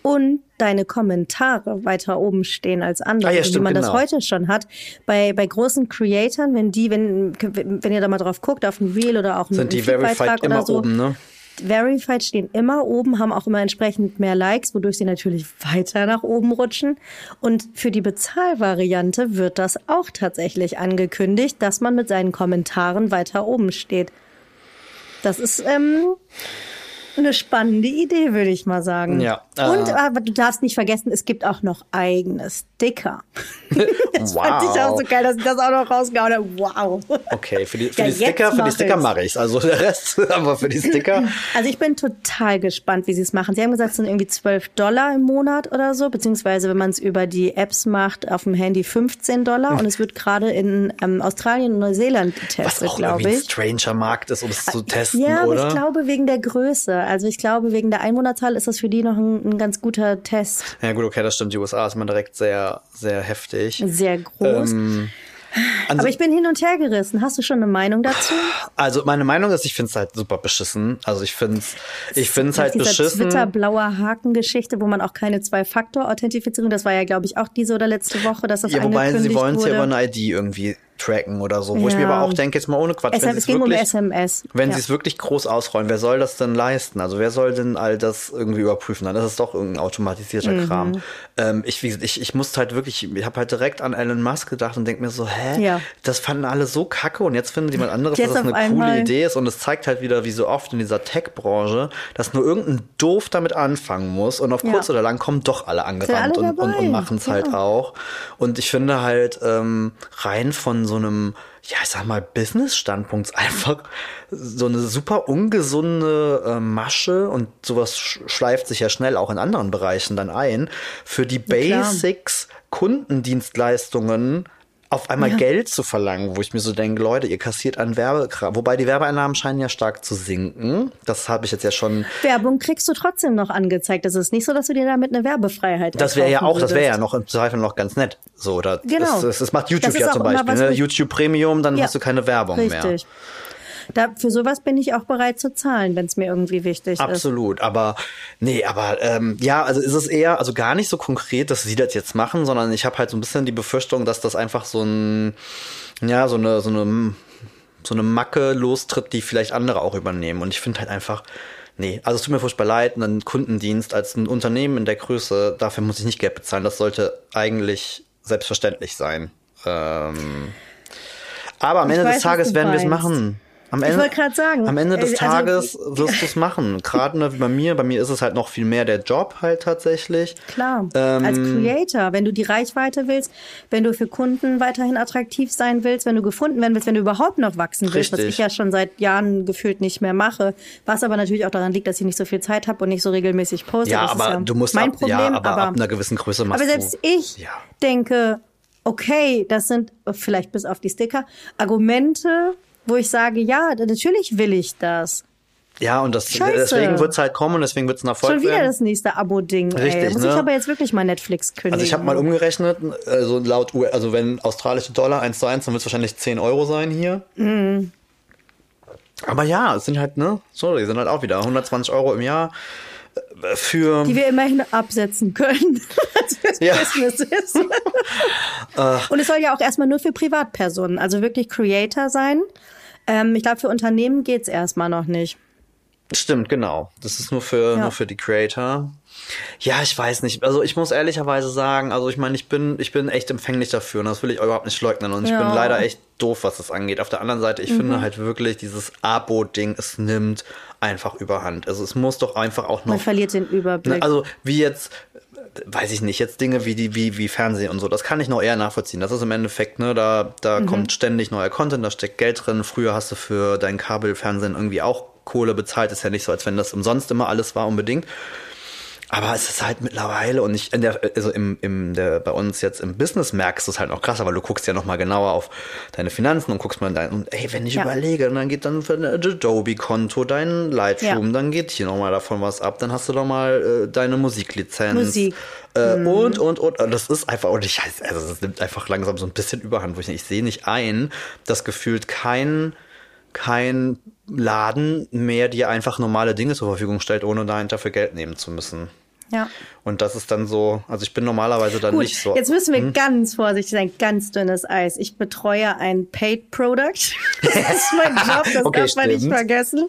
Speaker 1: und deine Kommentare weiter oben stehen als andere,
Speaker 2: Ah ja,
Speaker 1: wie
Speaker 2: stimmt,
Speaker 1: man das
Speaker 2: genau.
Speaker 1: heute schon hat. Bei, bei großen Creatoren, wenn die, wenn, wenn ihr da mal drauf guckt, auf ein Reel oder auch ein
Speaker 2: Sind die Verified
Speaker 1: oder
Speaker 2: immer
Speaker 1: so,
Speaker 2: oben, ne?
Speaker 1: Verified stehen immer oben, haben auch immer entsprechend mehr Likes, wodurch sie natürlich weiter nach oben rutschen. Und für die Bezahlvariante wird das auch tatsächlich angekündigt, dass man mit seinen Kommentaren weiter oben steht. Das ist ähm, eine spannende Idee, würde ich mal sagen.
Speaker 2: Ja,
Speaker 1: Und
Speaker 2: äh,
Speaker 1: aber du darfst nicht vergessen, es gibt auch noch eigene Sticker. Das fand ich auch so geil, dass ich das auch noch rausgehauen habe. Wow.
Speaker 2: Okay, für die, für
Speaker 1: Ja,
Speaker 2: die Sticker, für die Sticker
Speaker 1: ich's.
Speaker 2: mache ich's. Also der Rest, aber für die Sticker.
Speaker 1: Also ich bin total gespannt, wie sie es machen. Sie haben gesagt, es sind irgendwie 12 Dollar im Monat oder so, beziehungsweise wenn man es über die Apps macht, auf dem Handy 15 Dollar. Und es wird gerade in ähm, Australien und Neuseeland
Speaker 2: Was
Speaker 1: getestet,
Speaker 2: auch
Speaker 1: glaube
Speaker 2: irgendwie ein
Speaker 1: ich.
Speaker 2: stranger Markt ist, um es zu testen,
Speaker 1: Ja, aber
Speaker 2: oder?
Speaker 1: ich glaube wegen der Größe. Also ich glaube wegen der Einwohnerzahl ist das für die noch ein, ein ganz guter Test.
Speaker 2: ja gut, okay, das stimmt. Die USA ist immer direkt sehr, sehr heftig.
Speaker 1: Sehr groß.
Speaker 2: Ähm,
Speaker 1: aber ich bin hin und her gerissen. Hast du schon eine Meinung dazu?
Speaker 2: Also meine Meinung ist, ich finde es halt super beschissen. Also ich finde es ich find's halt beschissen.
Speaker 1: Twitter-blauer Haken-Geschichte, wo man auch keine Zwei-Faktor-Authentifizierung, das war ja, glaube ich, auch diese oder letzte Woche, dass das
Speaker 2: Ja, wobei sie wollen es ja über eine ID irgendwie tracken oder so. Wo ich
Speaker 1: Ja.
Speaker 2: mir aber auch denke, jetzt mal ohne Quatsch, wenn
Speaker 1: es
Speaker 2: sie es
Speaker 1: ging um
Speaker 2: wirklich,
Speaker 1: SMS.
Speaker 2: wenn
Speaker 1: ja.
Speaker 2: sie es wirklich groß ausrollen, wer soll das denn leisten? Also wer soll denn all das irgendwie überprüfen? Dann ist es doch irgendein automatisierter
Speaker 1: Mhm.
Speaker 2: Kram. Ähm, ich, wie gesagt, ich, ich musste halt wirklich, ich habe halt direkt an Elon Musk gedacht und denke mir so, hä?
Speaker 1: Ja.
Speaker 2: Das fanden alle so kacke und jetzt findet jemand anderes,
Speaker 1: Jetzt
Speaker 2: dass das eine coole Idee ist und es zeigt halt wieder, wie so oft in dieser Tech-Branche, dass nur irgendein Doof damit anfangen muss und auf kurz oder lang kommen doch alle angerannt
Speaker 1: alle
Speaker 2: und, und, und machen es halt auch. Und ich finde halt ähm, rein von so einem, ja, ich sag mal, Business-Standpunkt einfach so eine super ungesunde äh, Masche und sowas sch schleift sich ja schnell auch in anderen Bereichen dann ein, für die. Basics Kundendienstleistungen auf einmal
Speaker 1: Ja.
Speaker 2: Geld zu verlangen, wo ich mir so denke, Leute, ihr kassiert an Werbekram. Wobei die Werbeeinnahmen scheinen ja stark zu sinken. Das habe ich jetzt ja schon.
Speaker 1: Werbung kriegst du trotzdem noch angezeigt. Es ist nicht so, dass du dir damit eine Werbefreiheit
Speaker 2: Das wäre ja auch, das wäre ja
Speaker 1: würdest.
Speaker 2: noch im Zweifel noch ganz nett. So, da,
Speaker 1: Genau.
Speaker 2: das, das, das macht YouTube
Speaker 1: Das
Speaker 2: ja zum Beispiel. Ne? YouTube Premium, dann
Speaker 1: Ja.
Speaker 2: hast du keine Werbung mehr.
Speaker 1: Richtig. Da, für sowas bin ich auch bereit zu zahlen, wenn es mir irgendwie wichtig ist.
Speaker 2: Absolut, aber nee, aber ähm, ja, also ist es eher, also gar nicht so konkret, dass sie das jetzt machen, sondern ich habe halt so ein bisschen die Befürchtung, dass das einfach so ein, ja, so eine, so eine, so eine Macke lostritt, die vielleicht andere auch übernehmen. Und ich finde halt einfach, nee, also es tut mir furchtbar leid, einen Kundendienst als ein Unternehmen in der Größe, dafür muss ich nicht Geld bezahlen. Das sollte eigentlich selbstverständlich sein. Ähm, aber am
Speaker 1: Ich
Speaker 2: Ende
Speaker 1: weiß,
Speaker 2: des Tages werden wir es machen. Am
Speaker 1: Ich
Speaker 2: Ende,
Speaker 1: wollte gerade sagen,
Speaker 2: Am Ende des
Speaker 1: äh, also-
Speaker 2: Tages wirst du es machen. Gerade ne, wie bei mir. Bei mir ist es halt noch viel mehr der Job halt tatsächlich.
Speaker 1: Klar,
Speaker 2: Ähm,
Speaker 1: als Creator, wenn du die Reichweite willst, wenn du für Kunden weiterhin attraktiv sein willst, wenn du gefunden werden willst, wenn du überhaupt noch wachsen willst, was
Speaker 2: Richtig.
Speaker 1: ich ja schon seit Jahren gefühlt nicht mehr mache, was aber natürlich auch daran liegt, dass ich nicht so viel Zeit habe und nicht so regelmäßig poste.
Speaker 2: Ja,
Speaker 1: das
Speaker 2: aber
Speaker 1: ja
Speaker 2: du musst
Speaker 1: mein
Speaker 2: ab,
Speaker 1: Problem,
Speaker 2: ja, aber,
Speaker 1: aber,
Speaker 2: ab einer gewissen Größe machst
Speaker 1: aber selbst
Speaker 2: du.
Speaker 1: ich
Speaker 2: Ja.
Speaker 1: denke, okay, das sind vielleicht bis auf die Sticker Argumente, wo ich sage, ja, natürlich will ich das.
Speaker 2: Ja, und das,
Speaker 1: Scheiße.
Speaker 2: deswegen wird's halt kommen und deswegen wird's ein Erfolg
Speaker 1: Schon wieder
Speaker 2: werden.
Speaker 1: das nächste Abo-Ding. ey.
Speaker 2: Richtig,
Speaker 1: Da muss
Speaker 2: ne?
Speaker 1: ich aber jetzt wirklich mal Netflix kündigen.
Speaker 2: Also ich habe mal umgerechnet, also laut U also wenn australische Dollar 1 zu 1, dann wird es wahrscheinlich 10 Euro sein hier.
Speaker 1: Mhm.
Speaker 2: Aber ja, es sind halt, ne, sorry, sind halt auch wieder 120 Euro im Jahr äh, für.
Speaker 1: die wir immerhin absetzen können, fürs
Speaker 2: Ja.
Speaker 1: Business ist. Und es soll ja auch erstmal nur für Privatpersonen, also wirklich Creator sein. Ähm, ich glaube, für Unternehmen geht's erstmal noch nicht.
Speaker 2: Stimmt, genau. Das ist nur für,
Speaker 1: Ja.
Speaker 2: nur für die Creator. Ja, ich weiß nicht. Also ich muss ehrlicherweise sagen, also ich meine, ich bin, ich bin echt empfänglich dafür und das will ich überhaupt nicht leugnen. Und ich
Speaker 1: Ja.
Speaker 2: bin leider echt doof, was das angeht. Auf der anderen Seite, ich finde halt wirklich dieses Abo-Ding, es nimmt einfach überhand. Also es muss doch einfach auch noch.
Speaker 1: Man verliert den Überblick.
Speaker 2: Also wie jetzt, weiß ich nicht, jetzt Dinge wie die, wie, wie Fernsehen und so, das kann ich noch eher nachvollziehen. Das ist im Endeffekt, ne, da, da
Speaker 1: Mhm.
Speaker 2: kommt ständig neuer Content, da steckt Geld drin. Früher hast du für dein Kabelfernsehen irgendwie auch Kohle bezahlt. Ist ja nicht so, als wenn das umsonst immer alles war unbedingt. Aber es ist halt mittlerweile und ich in der, also im, im der, bei uns jetzt im Business merkst du es halt noch krasser, weil du guckst ja noch mal genauer auf deine Finanzen und guckst mal in dein, und ey, wenn ich
Speaker 1: Ja.
Speaker 2: überlege, dann geht dann für ein Adobe-Konto dein Lightroom,
Speaker 1: Ja.
Speaker 2: dann geht hier noch mal davon was ab, dann hast du doch mal äh, deine Musiklizenz.
Speaker 1: Musik.
Speaker 2: Äh, Und, und, und, und das ist einfach, und ich weiß, also das nimmt einfach langsam so ein bisschen überhand, wo ich, ich sehe nicht ein, dass gefühlt kein, kein Laden mehr dir einfach normale Dinge zur Verfügung stellt, ohne dahinter für Geld nehmen zu müssen.
Speaker 1: Ja.
Speaker 2: Und das ist dann so, also ich bin normalerweise dann
Speaker 1: Gut,
Speaker 2: nicht so.
Speaker 1: jetzt müssen wir ganz vorsichtig sein, ganz dünnes Eis. Ich betreue ein Paid Product. Das ist mein Job, das
Speaker 2: Okay,
Speaker 1: darf man nicht vergessen.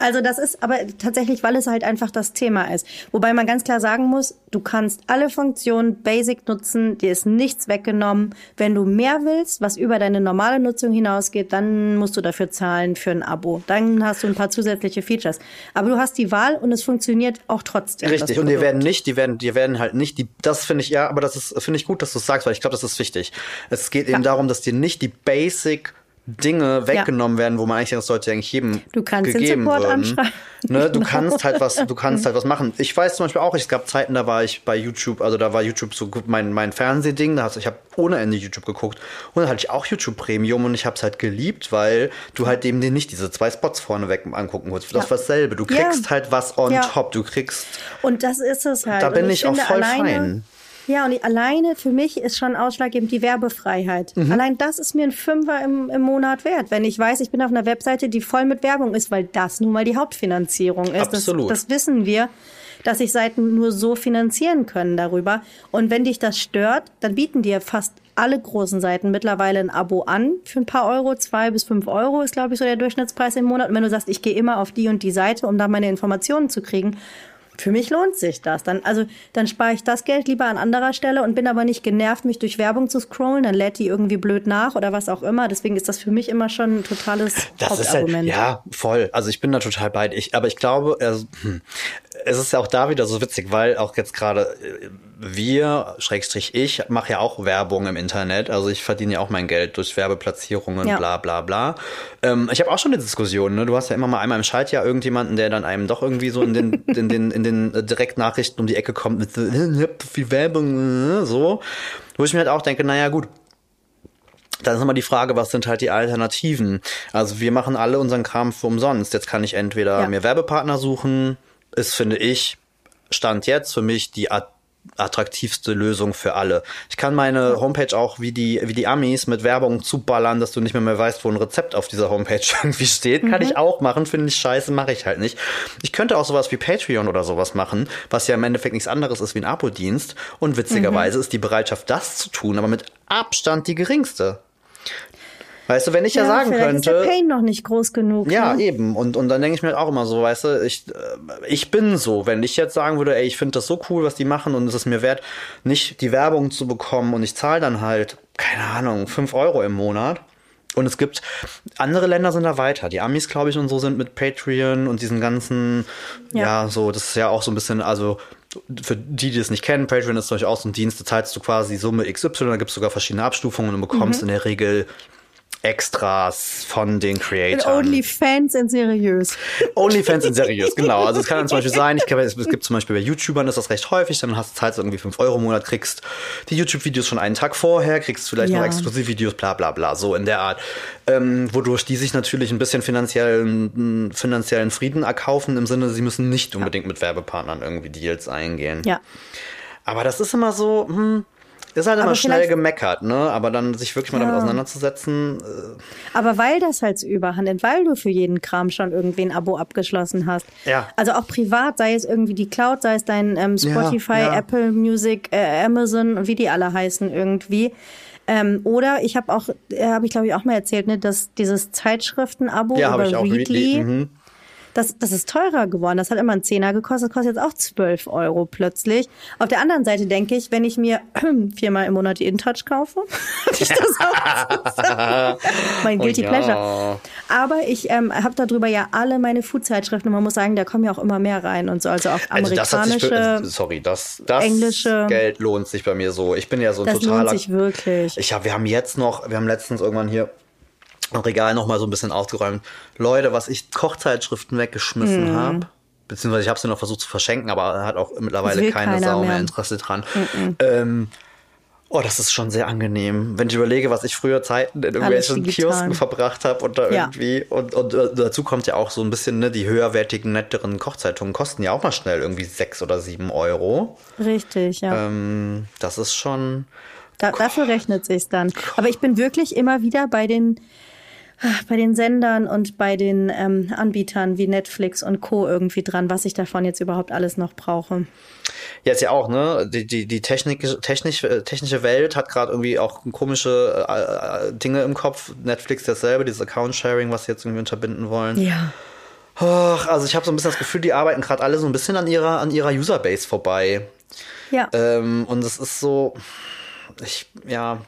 Speaker 1: Also das ist aber tatsächlich, weil es halt einfach das Thema ist. Wobei man ganz klar sagen muss, du kannst alle Funktionen basic nutzen, dir ist nichts weggenommen. Wenn du mehr willst, was über deine normale Nutzung hinausgeht, dann musst du dafür zahlen für ein Abo. Dann hast du ein paar zusätzliche Features. Aber du hast die Wahl und es funktioniert auch trotzdem.
Speaker 2: Richtig, und die werden nicht, die werden, die werden halt nicht, die, das finde ich, ja, aber das ist, finde ich gut, dass du es sagst, weil ich glaube, das ist wichtig. Es geht eben darum, dass dir nicht die Basic Dinge weggenommen werden, wo man eigentlich das sollte eigentlich jedem
Speaker 1: Du kannst den
Speaker 2: gegeben
Speaker 1: Support
Speaker 2: würden.
Speaker 1: anschreiben.
Speaker 2: Ne, du
Speaker 1: Genau.
Speaker 2: kannst halt was, du kannst halt was machen. Ich weiß zum Beispiel auch, es gab Zeiten, da war ich bei YouTube, also da war YouTube so gut mein, mein Fernsehding, da hast, ich habe ohne Ende YouTube geguckt und dann hatte ich auch YouTube Premium und ich habe es halt geliebt, weil du halt eben dir nicht diese zwei Spots vorneweg angucken kannst. Das
Speaker 1: Ja.
Speaker 2: war dasselbe. Du
Speaker 1: Ja.
Speaker 2: kriegst halt was on
Speaker 1: Ja.
Speaker 2: top. Du kriegst
Speaker 1: Und das ist es halt.
Speaker 2: Da bin ich auch
Speaker 1: finde
Speaker 2: voll fein.
Speaker 1: Ja, und die, alleine für mich ist schon ausschlaggebend die Werbefreiheit.
Speaker 2: Mhm.
Speaker 1: Allein das ist mir ein Fünfer im, im Monat wert. Wenn ich weiß, ich bin auf einer Webseite, die voll mit Werbung ist, weil das nun mal die Hauptfinanzierung ist.
Speaker 2: Absolut.
Speaker 1: Das, das wissen wir, dass sich Seiten nur so finanzieren können darüber. Und wenn dich das stört, dann bieten dir fast alle großen Seiten mittlerweile ein Abo an für ein paar Euro, zwei bis fünf Euro ist, glaube ich, so der Durchschnittspreis im Monat. Und wenn du sagst, ich gehe immer auf die und die Seite, um da meine Informationen zu kriegen, für mich lohnt sich das. Dann, also, dann spare ich das Geld lieber an anderer Stelle und bin aber nicht genervt, mich durch Werbung zu scrollen. Dann lädt die irgendwie blöd nach oder was auch immer. Deswegen ist das für mich immer schon ein totales
Speaker 2: Das ist halt,
Speaker 1: Hauptargument.
Speaker 2: ja, voll. Also ich bin da total bei. Ich, aber ich glaube, also, hm, es ist ja auch da wieder so witzig, weil auch jetzt gerade äh, wir, Schrägstrich ich, mache ja auch Werbung im Internet. Also ich verdiene ja auch mein Geld durch Werbeplatzierungen,
Speaker 1: Ja.
Speaker 2: bla bla bla. Ähm, ich habe auch schon eine Diskussion, ne? Du hast ja immer mal einmal im Schaltjahr irgendjemanden, der dann einem doch irgendwie so in den, in den, in den äh, Direktnachrichten um die Ecke kommt mit viel Werbung, äh, so. Wo ich mir halt auch denke, naja, gut, dann ist immer die Frage, was sind halt die Alternativen? Also wir machen alle unseren Kram für umsonst. Jetzt kann ich entweder
Speaker 1: Ja.
Speaker 2: mir Werbepartner suchen, ist, finde ich, Stand jetzt für mich die at- attraktivste Lösung für alle. Ich kann meine Homepage auch wie die, wie die Amis mit Werbung zuballern, dass du nicht mehr, mehr weißt, wo ein Rezept auf dieser Homepage irgendwie steht. Kann ich auch machen, finde ich scheiße, mache ich halt nicht. Ich könnte auch sowas wie Patreon oder sowas machen, was ja im Endeffekt nichts anderes ist wie ein Abo-Dienst. Und witzigerweise ist die Bereitschaft, das zu tun, aber mit Abstand die geringste. Weißt du, wenn ich ja, sagen
Speaker 1: vielleicht
Speaker 2: könnte.
Speaker 1: ist der Pain noch nicht groß genug.
Speaker 2: Ja,
Speaker 1: ne?
Speaker 2: eben. Und, und dann denke ich mir halt auch immer so, weißt du, ich, äh, ich bin so. Wenn ich jetzt sagen würde, ey, ich finde das so cool, was die machen und es ist mir wert, nicht die Werbung zu bekommen und ich zahle dann halt, keine Ahnung, fünf Euro im Monat. Und es gibt, andere Länder sind da weiter. Die Amis, glaube ich, und so sind mit Patreon und diesen ganzen, ja.
Speaker 1: Ja.
Speaker 2: so, das ist ja auch so ein bisschen, also für die, die es nicht kennen, Patreon ist durchaus so ein Dienst, da zahlst du quasi Summe XY, da gibt es sogar verschiedene Abstufungen und bekommst in der Regel Extras von den
Speaker 1: And
Speaker 2: Creatoren.
Speaker 1: Onlyfans in seriös.
Speaker 2: Onlyfans sind seriös, genau. Also es kann dann zum Beispiel sein, ich glaube, es gibt zum Beispiel bei YouTubern ist das recht häufig, dann hast du zahlst du irgendwie 5 Euro im Monat, kriegst die YouTube-Videos schon einen Tag vorher, kriegst vielleicht
Speaker 1: Ja.
Speaker 2: noch Exklusivvideos, bla bla bla, so in der Art. Ähm, wodurch die sich natürlich ein bisschen finanziellen, finanziellen Frieden erkaufen, im Sinne, sie müssen nicht unbedingt mit Werbepartnern irgendwie Deals eingehen.
Speaker 1: Ja.
Speaker 2: Aber das ist immer so, hm, ist halt immer schnell gemeckert, ne? Aber dann sich wirklich mal damit
Speaker 1: Ja.
Speaker 2: auseinanderzusetzen, äh,
Speaker 1: Aber weil das halt so überhand nimmt, weil du für jeden Kram schon irgendwie ein Abo abgeschlossen hast.
Speaker 2: Ja.
Speaker 1: Also auch privat, sei es irgendwie die Cloud, sei es dein ähm, Spotify,
Speaker 2: Ja, ja.
Speaker 1: Apple Music, äh, Amazon und wie die alle heißen irgendwie. Ähm, oder ich habe auch, äh, habe ich glaube ich auch mal erzählt, ne, dass dieses Zeitschriften-Abo
Speaker 2: ja, ich auch
Speaker 1: Readly,
Speaker 2: mhm.
Speaker 1: Das, das ist teurer geworden. Das hat immer einen Zehner gekostet, das kostet jetzt auch 12 Euro plötzlich. Auf der anderen Seite denke ich, wenn ich mir viermal im Monat die InTouch kaufe, hatte ich das auch mein Guilty
Speaker 2: Oh ja.
Speaker 1: Pleasure. Aber ich ähm, habe darüber ja alle meine Food-Zeitschriften und man muss sagen, da kommen ja auch immer mehr rein und so. Also auch
Speaker 2: Also das
Speaker 1: amerikanische,
Speaker 2: für- sorry, das, das
Speaker 1: englische-
Speaker 2: Geld lohnt sich bei mir so. Ich bin ja so ein
Speaker 1: das
Speaker 2: totaler.
Speaker 1: lohnt sich wirklich.
Speaker 2: Ich hab, wir haben jetzt noch, wir haben letztens irgendwann hier Regal noch mal so ein bisschen aufgeräumt. Leute, was ich Kochzeitschriften weggeschmissen habe, beziehungsweise ich habe sie noch versucht zu verschenken, aber hat auch mittlerweile keine Sau mehr. Interesse dran. Ähm, Oh, das ist schon sehr angenehm. Wenn ich überlege, was ich früher Zeiten in irgendwelchen. Kiosken verbracht habe und da
Speaker 1: Ja.
Speaker 2: irgendwie und, und äh, dazu kommt ja auch so ein bisschen, ne, die höherwertigen, netteren Kochzeitungen kosten ja auch mal schnell irgendwie sechs oder sieben Euro.
Speaker 1: Richtig, ja.
Speaker 2: Ähm, das ist schon.
Speaker 1: Da, dafür rechnet sich's dann. Aber ich bin wirklich immer wieder bei den bei den Sendern und bei den ähm, Anbietern wie Netflix und Co. irgendwie dran, was ich davon jetzt überhaupt alles noch brauche.
Speaker 2: Jetzt ja auch, ne? Die, die, die Technik, technisch, äh, technische Welt hat gerade irgendwie auch komische äh, äh, Dinge im Kopf. Netflix dasselbe, dieses Account-Sharing, was sie jetzt irgendwie unterbinden wollen.
Speaker 1: Ja.
Speaker 2: Och, also ich habe so ein bisschen das Gefühl, die arbeiten gerade alle so ein bisschen an ihrer, an ihrer Userbase vorbei.
Speaker 1: Ja.
Speaker 2: Ähm, und es ist so, ich, ja,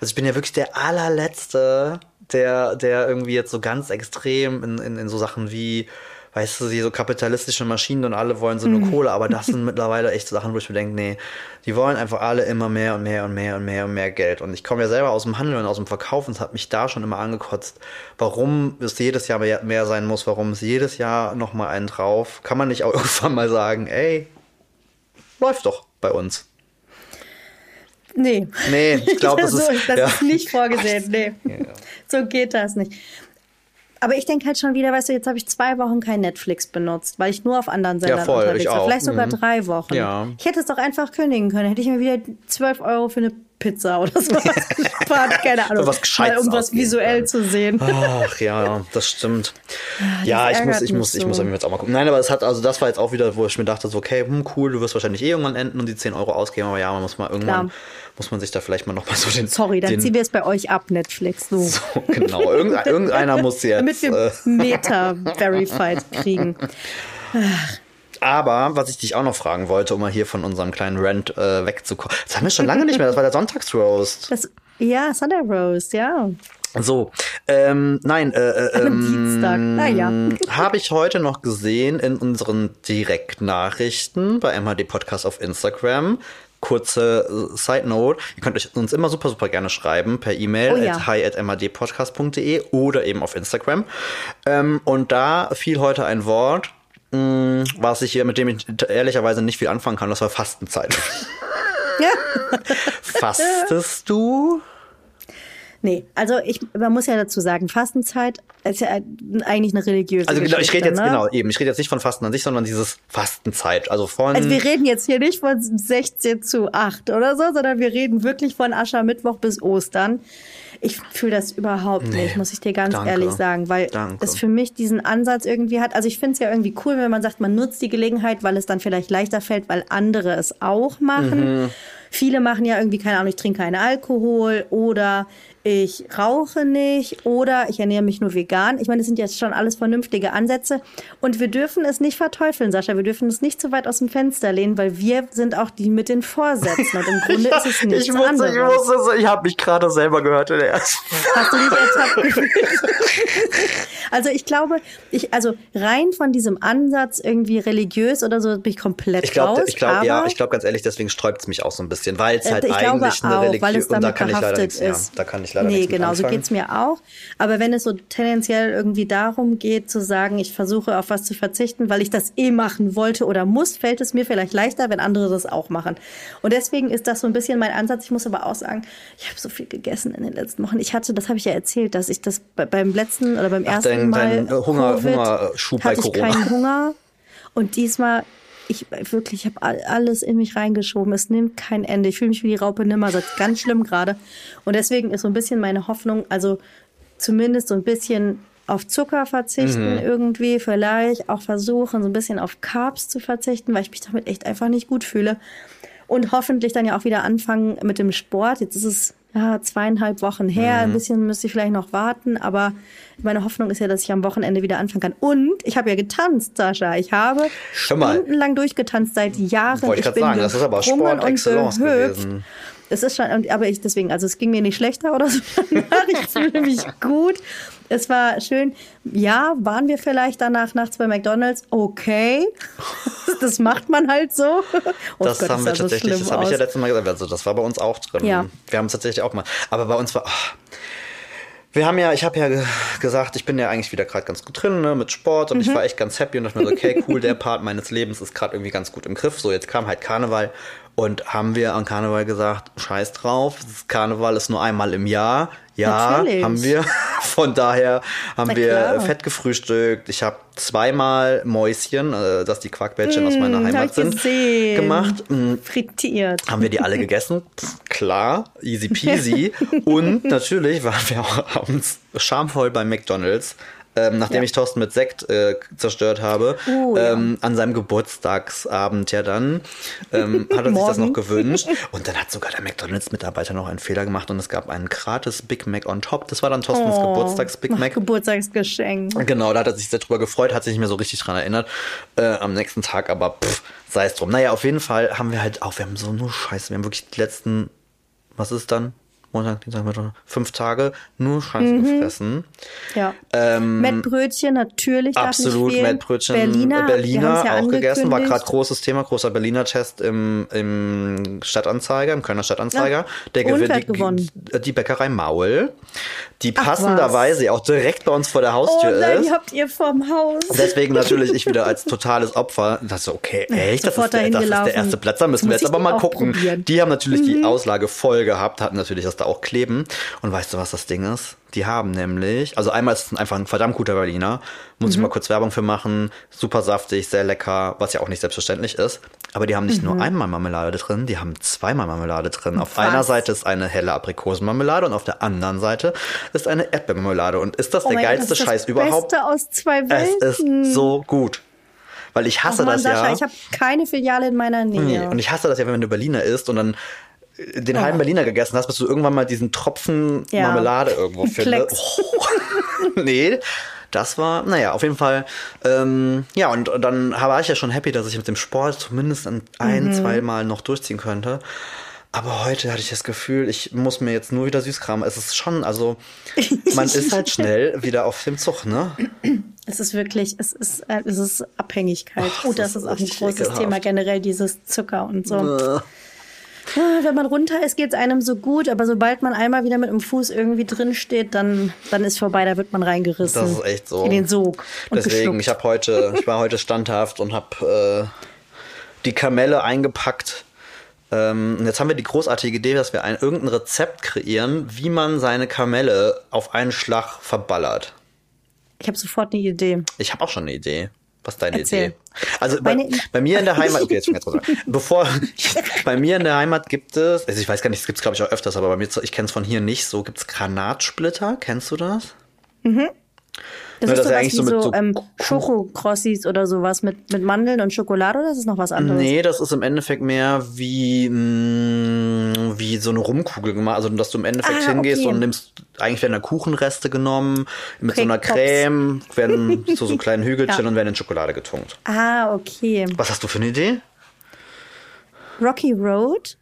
Speaker 2: also ich bin ja wirklich der allerletzte, der, der irgendwie jetzt so ganz extrem in, in, in so Sachen wie, weißt du, so kapitalistische Maschinen und alle wollen so nur Kohle, aber das sind mittlerweile echt so Sachen, wo ich mir denke, nee, die wollen einfach alle immer mehr und mehr und mehr und mehr und mehr Geld. Und ich komme ja selber aus dem Handel und aus dem Verkauf und es hat mich da schon immer angekotzt, warum es jedes Jahr mehr, sein muss, warum es jedes Jahr noch mal einen drauf. Kann man nicht auch irgendwann mal sagen, ey, läuft doch bei uns.
Speaker 1: Nee.
Speaker 2: Nee, ich glaube, das
Speaker 1: so,
Speaker 2: ist.
Speaker 1: das
Speaker 2: ja.
Speaker 1: ist nicht vorgesehen. Nee. So geht das nicht. Aber ich denke halt schon wieder, weißt du, jetzt habe ich zwei Wochen kein Netflix benutzt, weil ich nur auf anderen Sendern
Speaker 2: voll,
Speaker 1: unterwegs war. Vielleicht sogar
Speaker 2: Mhm.
Speaker 1: drei Wochen.
Speaker 2: Ja.
Speaker 1: Ich hätte es doch einfach kündigen können. Hätte ich mir wieder 12 Euro für eine Pizza oder sowas gespart. Keine Ahnung.
Speaker 2: was Gescheites
Speaker 1: Mal um was visuell
Speaker 2: können.
Speaker 1: zu sehen.
Speaker 2: Ach ja, das stimmt. Ja, ich muss, ich muss, ich
Speaker 1: so.
Speaker 2: muss mir jetzt auch mal gucken. Nein, aber es hat, also das war jetzt auch wieder, wo ich mir dachte, so, okay, hm, cool, du wirst wahrscheinlich eh irgendwann enden und die 10 Euro ausgeben, aber ja, man muss mal irgendwann,
Speaker 1: Klar.
Speaker 2: muss man sich da vielleicht mal noch mal so den.
Speaker 1: Sorry, dann
Speaker 2: den,
Speaker 1: ziehen wir es bei euch ab, Netflix. So.
Speaker 2: So, genau. Irgend, irgendeiner muss
Speaker 1: Damit
Speaker 2: jetzt.
Speaker 1: wir
Speaker 2: Äh,
Speaker 1: Meta-Verified kriegen.
Speaker 2: Aber was ich dich auch noch fragen wollte, um mal hier von unserem kleinen Rant äh, wegzukommen. Das haben wir schon lange nicht mehr, das war der Sonntagsroast.
Speaker 1: Das, ja, Sunday Roast, ja.
Speaker 2: So, ähm, nein, äh, äh,
Speaker 1: Am Dienstag. Naja.
Speaker 2: habe ich heute noch gesehen in unseren Direktnachrichten bei MHD Podcast auf Instagram. Kurze äh, Side Note, ihr könnt euch uns immer super, super gerne schreiben per E-Mail
Speaker 1: Oh ja.
Speaker 2: at hi at mhdpodcast.de oder eben auf Instagram. Ähm, und da fiel heute ein Wort, mh, was ich hier, mit dem ich ehrlicherweise nicht viel anfangen kann, das war Fastenzeit.
Speaker 1: Ja.
Speaker 2: Fastest du?
Speaker 1: Nee, also ich, man muss ja dazu sagen, Fastenzeit ist ja eigentlich eine religiöse
Speaker 2: Also genau, ich rede jetzt
Speaker 1: ne?
Speaker 2: genau eben, ich rede jetzt nicht von Fasten an sich, sondern dieses Fastenzeit. Also von
Speaker 1: Also wir reden jetzt hier nicht von 16 zu 8 oder so, sondern wir reden wirklich von Aschermittwoch bis Ostern. Ich fühle das überhaupt
Speaker 2: Nee,
Speaker 1: nicht, muss ich dir ganz
Speaker 2: danke.
Speaker 1: ehrlich sagen, weil
Speaker 2: Danke.
Speaker 1: es für mich diesen Ansatz irgendwie hat. Also ich finde es ja irgendwie cool, wenn man sagt, man nutzt die Gelegenheit, weil es dann vielleicht leichter fällt, weil andere es auch machen.
Speaker 2: Mhm.
Speaker 1: Viele machen ja irgendwie, keine Ahnung, ich trinke keinen Alkohol oder ich rauche nicht oder ich ernähre mich nur vegan. Ich meine, das sind jetzt schon alles vernünftige Ansätze. Und wir dürfen es nicht verteufeln, Sascha. Wir dürfen es nicht zu weit aus dem Fenster lehnen, weil wir sind auch die mit den Vorsätzen. Und im Grunde ist es nichts
Speaker 2: ich
Speaker 1: anderes.
Speaker 2: ich musste, ich habe mich gerade selber gehört in der ersten.
Speaker 1: Hast du dich ertappt? Also ich glaube, ich, also rein von diesem Ansatz irgendwie religiös oder so bin ich komplett
Speaker 2: Ich glaube,
Speaker 1: raus.
Speaker 2: ich glaube, ja, ich glaube ganz ehrlich, deswegen sträubt es mich auch so ein bisschen, weil es
Speaker 1: äh,
Speaker 2: halt
Speaker 1: ich glaube
Speaker 2: eigentlich eine
Speaker 1: auch,
Speaker 2: Religion
Speaker 1: es
Speaker 2: und da kann ich leider nichts, ja,
Speaker 1: ist.
Speaker 2: da kann ich leider
Speaker 1: nee,
Speaker 2: nichts mit
Speaker 1: genau, so geht's mir auch. Aber wenn es so tendenziell irgendwie darum geht, zu sagen, ich versuche auf was zu verzichten, weil ich das eh machen wollte oder muss, fällt es mir vielleicht leichter, wenn andere das auch machen. Und deswegen ist das so ein bisschen mein Ansatz. Ich muss aber auch sagen, ich habe so viel gegessen in den letzten Wochen. Ich hatte, das habe ich ja erzählt, dass ich das bei- beim letzten oder beim
Speaker 2: Ach,
Speaker 1: ersten
Speaker 2: dein-
Speaker 1: Mal
Speaker 2: dein, äh, Hunger-
Speaker 1: Covid,
Speaker 2: Hungerschub bei
Speaker 1: hatte ich
Speaker 2: Corona.
Speaker 1: keinen Hunger. Und diesmal, ich wirklich, ich habe alles in mich reingeschoben. Es nimmt kein Ende. Ich fühle mich wie die Raupe Nimmersatt. Ganz schlimm gerade. Und deswegen ist so ein bisschen meine Hoffnung, also zumindest so ein bisschen auf Zucker verzichten irgendwie, vielleicht auch versuchen, so ein bisschen auf Carbs zu verzichten, weil ich mich damit echt einfach nicht gut fühle. Und hoffentlich dann ja auch wieder anfangen mit dem Sport. Jetzt ist es ja zweieinhalb Wochen her. Ein bisschen müsste ich vielleicht noch warten, aber meine Hoffnung ist ja, dass ich am Wochenende wieder anfangen kann. Und ich habe ja getanzt, Sascha. Ich habe stundenlang durchgetanzt seit Jahren.
Speaker 2: Wollte ich
Speaker 1: bin
Speaker 2: sagen, das ist aber Sport
Speaker 1: und
Speaker 2: Excellence
Speaker 1: gehüpft.
Speaker 2: gewesen.
Speaker 1: Es ist schon, aber ich deswegen, also es ging mir nicht schlechter oder so. ich fühle mich gut. Es war schön. Ja, waren wir vielleicht danach nachts bei McDonalds? Okay. Das macht man halt so. Oh
Speaker 2: Das
Speaker 1: Gott,
Speaker 2: haben wir
Speaker 1: so
Speaker 2: tatsächlich, das habe ich ja letztes Mal gesagt, also das war bei uns auch drin.
Speaker 1: Ja.
Speaker 2: Wir haben es tatsächlich auch mal. Aber bei uns war. ah. wir haben ja, ich habe ja ge- gesagt, ich bin ja eigentlich wieder gerade ganz gut drin ne, mit Sport und ich
Speaker 1: Mhm.
Speaker 2: war echt ganz happy und dachte mir so, okay, cool, der Part meines Lebens ist gerade irgendwie ganz gut im Griff. So, jetzt kam halt Karneval und haben wir an Karneval gesagt, scheiß drauf, das Karneval ist nur einmal im Jahr. Ja,
Speaker 1: Natürlich.
Speaker 2: haben wir. Von daher haben
Speaker 1: Na
Speaker 2: wir
Speaker 1: klar.
Speaker 2: fett gefrühstückt. Ich habe zweimal Mäuschen, äh, dass die Quarkbällchen aus meiner
Speaker 1: Mm, hab
Speaker 2: Heimat sind,
Speaker 1: gesehen.
Speaker 2: gemacht. Mm,
Speaker 1: Frittiert.
Speaker 2: haben wir die alle gegessen? Pff, klar, easy peasy. Und natürlich waren wir auch abends schamvoll bei McDonalds. Ähm, nachdem
Speaker 1: Ja.
Speaker 2: ich Thorsten mit Sekt äh, zerstört habe,
Speaker 1: ja.
Speaker 2: ähm, an seinem Geburtstagsabend ja dann, ähm, hat er sich das noch gewünscht. Und dann hat sogar der McDonalds-Mitarbeiter noch einen Fehler gemacht und es gab einen gratis Big Mac on top. Das war dann Thorstens
Speaker 1: Oh,
Speaker 2: Geburtstags-Big Mac.
Speaker 1: Geburtstagsgeschenk.
Speaker 2: Genau, da hat er sich sehr drüber gefreut, hat sich nicht mehr so richtig dran erinnert äh, am nächsten Tag, aber pff, sei es drum. Naja, auf jeden Fall haben wir halt auch, wir haben so nur Scheiße, wir haben wirklich die letzten, was ist dann? Montag, Dienstag, Mittwoch, fünf Tage nur Scheiße
Speaker 1: Mhm.
Speaker 2: gefressen.
Speaker 1: Ja.
Speaker 2: Ähm,
Speaker 1: Mettbrötchen natürlich.
Speaker 2: Absolut. Mettbrötchen,
Speaker 1: Berliner,
Speaker 2: Berliner
Speaker 1: ja
Speaker 2: auch gegessen, war gerade großes Thema, großer Berliner Test im, im Stadtanzeiger, im Kölner Stadtanzeiger. Der
Speaker 1: und
Speaker 2: gewinnt
Speaker 1: gewonnen?
Speaker 2: die Bäckerei Maul, die passenderweise auch direkt bei uns vor der
Speaker 1: Oh
Speaker 2: Haustür
Speaker 1: nein,
Speaker 2: ist.
Speaker 1: die habt ihr vorm Haus.
Speaker 2: Deswegen natürlich ich wieder als totales Opfer. Das so, okay, echt, das ist, der, das ist der erste Platz. Da müssen wir jetzt aber mal gucken.
Speaker 1: probieren.
Speaker 2: Die haben natürlich
Speaker 1: Mhm.
Speaker 2: die Auslage voll gehabt, hatten natürlich das da auch kleben. Und weißt du, was das Ding ist? Die haben nämlich, also einmal ist es einfach ein verdammt guter Berliner. Muss
Speaker 1: Mhm.
Speaker 2: ich mal kurz Werbung für machen. Super saftig, sehr lecker, was ja auch nicht selbstverständlich ist. Aber die haben nicht
Speaker 1: Mhm.
Speaker 2: nur einmal Marmelade drin, die haben zweimal Marmelade drin. Auf
Speaker 1: Was?
Speaker 2: einer Seite ist eine helle Aprikosenmarmelade und auf der anderen Seite ist eine Erdbeermarmelade. Und ist das
Speaker 1: Oh
Speaker 2: der
Speaker 1: mein Gott,
Speaker 2: geilste
Speaker 1: das
Speaker 2: Scheiß
Speaker 1: das
Speaker 2: überhaupt?
Speaker 1: Beste aus zwei
Speaker 2: Es
Speaker 1: Welten.
Speaker 2: ist so gut. Weil ich hasse
Speaker 1: Ach Mann,
Speaker 2: das
Speaker 1: Sascha,
Speaker 2: ja.
Speaker 1: ich habe keine Filiale in meiner
Speaker 2: Nee,
Speaker 1: Nähe.
Speaker 2: Und ich hasse das ja, wenn du Berliner isst und dann äh, den halben Berliner gegessen hast, bis du irgendwann mal diesen Tropfen
Speaker 1: Ja.
Speaker 2: Marmelade irgendwo findest. Oh. nee, das war, naja, auf jeden Fall. Ähm, ja, und, und dann war ich ja schon happy, dass ich mit dem Sport zumindest ein, ein
Speaker 1: Mhm.
Speaker 2: zwei Mal noch durchziehen könnte. Aber heute hatte ich das Gefühl, ich muss mir jetzt nur wieder Süßkram. Es ist schon, also man ist halt schnell wieder auf dem Zug, ne?
Speaker 1: Es ist wirklich, es ist, äh, es ist Abhängigkeit. Oh,
Speaker 2: das
Speaker 1: das
Speaker 2: ist
Speaker 1: ist auch ein großes
Speaker 2: ekelhaft.
Speaker 1: Thema generell, dieses Zucker und so. Ja, wenn man runter ist, geht es einem so gut, aber sobald man einmal wieder mit dem Fuß irgendwie drin steht, dann, dann ist vorbei, da wird man reingerissen.
Speaker 2: Das ist echt so.
Speaker 1: In den Sog.
Speaker 2: Deswegen, ich habe heute, ich war heute standhaft und habe äh, die Kamelle eingepackt. Ähm, jetzt haben wir die großartige Idee, dass wir ein irgendein Rezept kreieren, wie man seine Kamelle auf einen Schlag verballert.
Speaker 1: Ich habe sofort eine Idee.
Speaker 2: Ich habe auch schon eine Idee. Was ist deine
Speaker 1: Erzähl.
Speaker 2: Idee? Also bei, bei mir in der Heimat, okay, jetzt an. Bevor, bei mir in der Heimat gibt es, also ich weiß gar nicht, es gibt es glaube ich auch öfters, aber bei mir, ich kenne es von hier nicht, so gibt es Granatsplitter, kennst du das?
Speaker 1: Das ist
Speaker 2: das ist
Speaker 1: sowas
Speaker 2: eigentlich
Speaker 1: wie
Speaker 2: so
Speaker 1: so,
Speaker 2: so
Speaker 1: ähm, Schokokrossis oder sowas mit, mit Mandeln und Schokolade oder ist es noch was anderes?
Speaker 2: Nee, das ist im Endeffekt mehr wie, mh, wie so eine Rumkugel gemacht. Also, dass du im Endeffekt
Speaker 1: Ah,
Speaker 2: hingehst
Speaker 1: okay.
Speaker 2: und nimmst, eigentlich werden da Kuchenreste genommen, mit so einer
Speaker 1: Pops.
Speaker 2: Creme, werden zu so kleinen Hügelchen
Speaker 1: Ja.
Speaker 2: und werden in Schokolade getunkt.
Speaker 1: Ah, okay.
Speaker 2: Was hast du für eine Idee?
Speaker 1: Rocky Road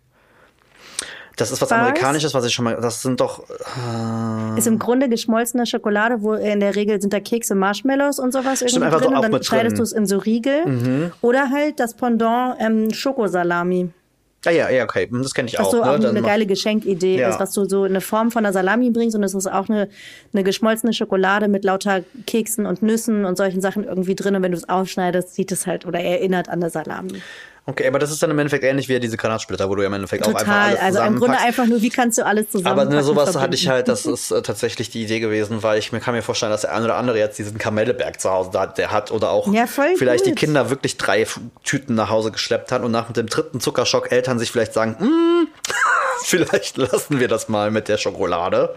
Speaker 2: Das ist was
Speaker 1: Bars?
Speaker 2: Amerikanisches, was ich schon mal, das sind doch, äh,
Speaker 1: ist im Grunde geschmolzene Schokolade, wo in der Regel sind da Kekse, Marshmallows und sowas irgendwie
Speaker 2: so
Speaker 1: drin
Speaker 2: auch
Speaker 1: und dann schneidest.
Speaker 2: Mhm.
Speaker 1: du es in so Riegel. Oder halt das Pendant ähm, Schokosalami.
Speaker 2: ah ja, ja, okay, hm, das kenne ich
Speaker 1: Was
Speaker 2: auch.
Speaker 1: so
Speaker 2: ne?
Speaker 1: auch
Speaker 2: Dann
Speaker 1: eine
Speaker 2: mach-
Speaker 1: geile Geschenkidee
Speaker 2: Ja.
Speaker 1: ist, was du so eine Form von einer Salami bringst und es ist auch eine, eine geschmolzene Schokolade mit lauter Keksen und Nüssen und solchen Sachen irgendwie drin. Und wenn du es aufschneidest, sieht es halt oder erinnert an eine Salami.
Speaker 2: Okay, aber das ist dann im Endeffekt ähnlich wie diese Granatsplitter, wo du ja im Endeffekt auch einfach
Speaker 1: Total.
Speaker 2: alles
Speaker 1: Also im Grunde einfach nur, wie kannst du alles zusammen
Speaker 2: Aber ne, sowas hatte ich halt, das ist äh, tatsächlich die Idee gewesen, weil ich mir kann mir vorstellen, dass der ein oder andere jetzt diesen Kamelleberg zu Hause da, der hat oder auch
Speaker 1: Ja,
Speaker 2: vielleicht die
Speaker 1: gut.
Speaker 2: Kinder wirklich drei Tüten nach Hause geschleppt hat und nach dem dritten Zuckerschock Eltern sich vielleicht sagen, "Mm, vielleicht lassen wir das mal mit der Schokolade.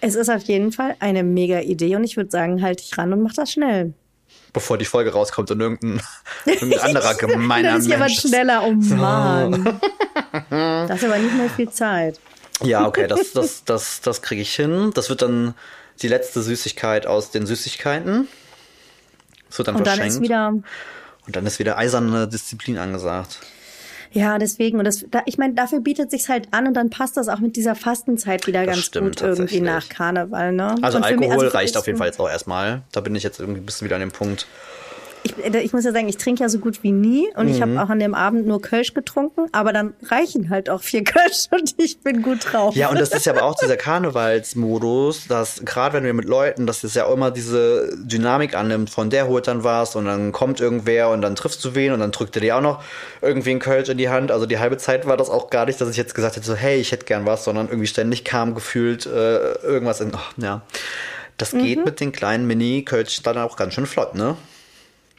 Speaker 1: Es ist auf jeden Fall eine mega Idee und ich würde sagen, halt dich ran und mach das schnell.
Speaker 2: Bevor die Folge rauskommt und irgendein, irgendein anderer gemeiner
Speaker 1: Dann ist jemand
Speaker 2: Mensch.
Speaker 1: schneller. Oh Mann. Das ist aber nicht mehr viel Zeit.
Speaker 2: Ja, okay, das, das, das, das kriege ich hin. Das wird dann die letzte Süßigkeit aus den Süßigkeiten. Das wird dann
Speaker 1: Und dann
Speaker 2: verschenkt.
Speaker 1: ist wieder,
Speaker 2: und dann ist wieder eiserne Disziplin angesagt.
Speaker 1: Ja, deswegen. Und das, da, ich meine, dafür bietet sich's halt an und dann passt das auch mit dieser Fastenzeit wieder
Speaker 2: Das
Speaker 1: ganz
Speaker 2: stimmt
Speaker 1: gut irgendwie nach Karneval, ne?
Speaker 2: Also
Speaker 1: Und für mich-
Speaker 2: Alkohol
Speaker 1: also
Speaker 2: reicht auf jeden Fall jetzt auch erstmal. Da bin ich jetzt irgendwie ein bisschen wieder an dem Punkt.
Speaker 1: Ich, ich muss ja sagen, ich trinke ja so gut wie nie und ich
Speaker 2: Mhm.
Speaker 1: habe auch an dem Abend nur Kölsch getrunken, aber dann reichen halt auch vier Kölsch und ich bin gut drauf.
Speaker 2: Ja, und das ist ja aber auch dieser Karnevalsmodus, dass gerade wenn wir mit Leuten, dass es ja auch immer diese Dynamik annimmt, von der holt dann was und dann kommt irgendwer und dann triffst du wen und dann drückt er dir auch noch irgendwie ein Kölsch in die Hand. Also die halbe Zeit war das auch gar nicht, dass ich jetzt gesagt hätte, so hey, ich hätte gern was, sondern irgendwie ständig kam gefühlt äh, irgendwas in, ach, ja. Das geht
Speaker 1: Mhm.
Speaker 2: mit den kleinen Mini-Kölsch dann auch ganz schön flott, ne?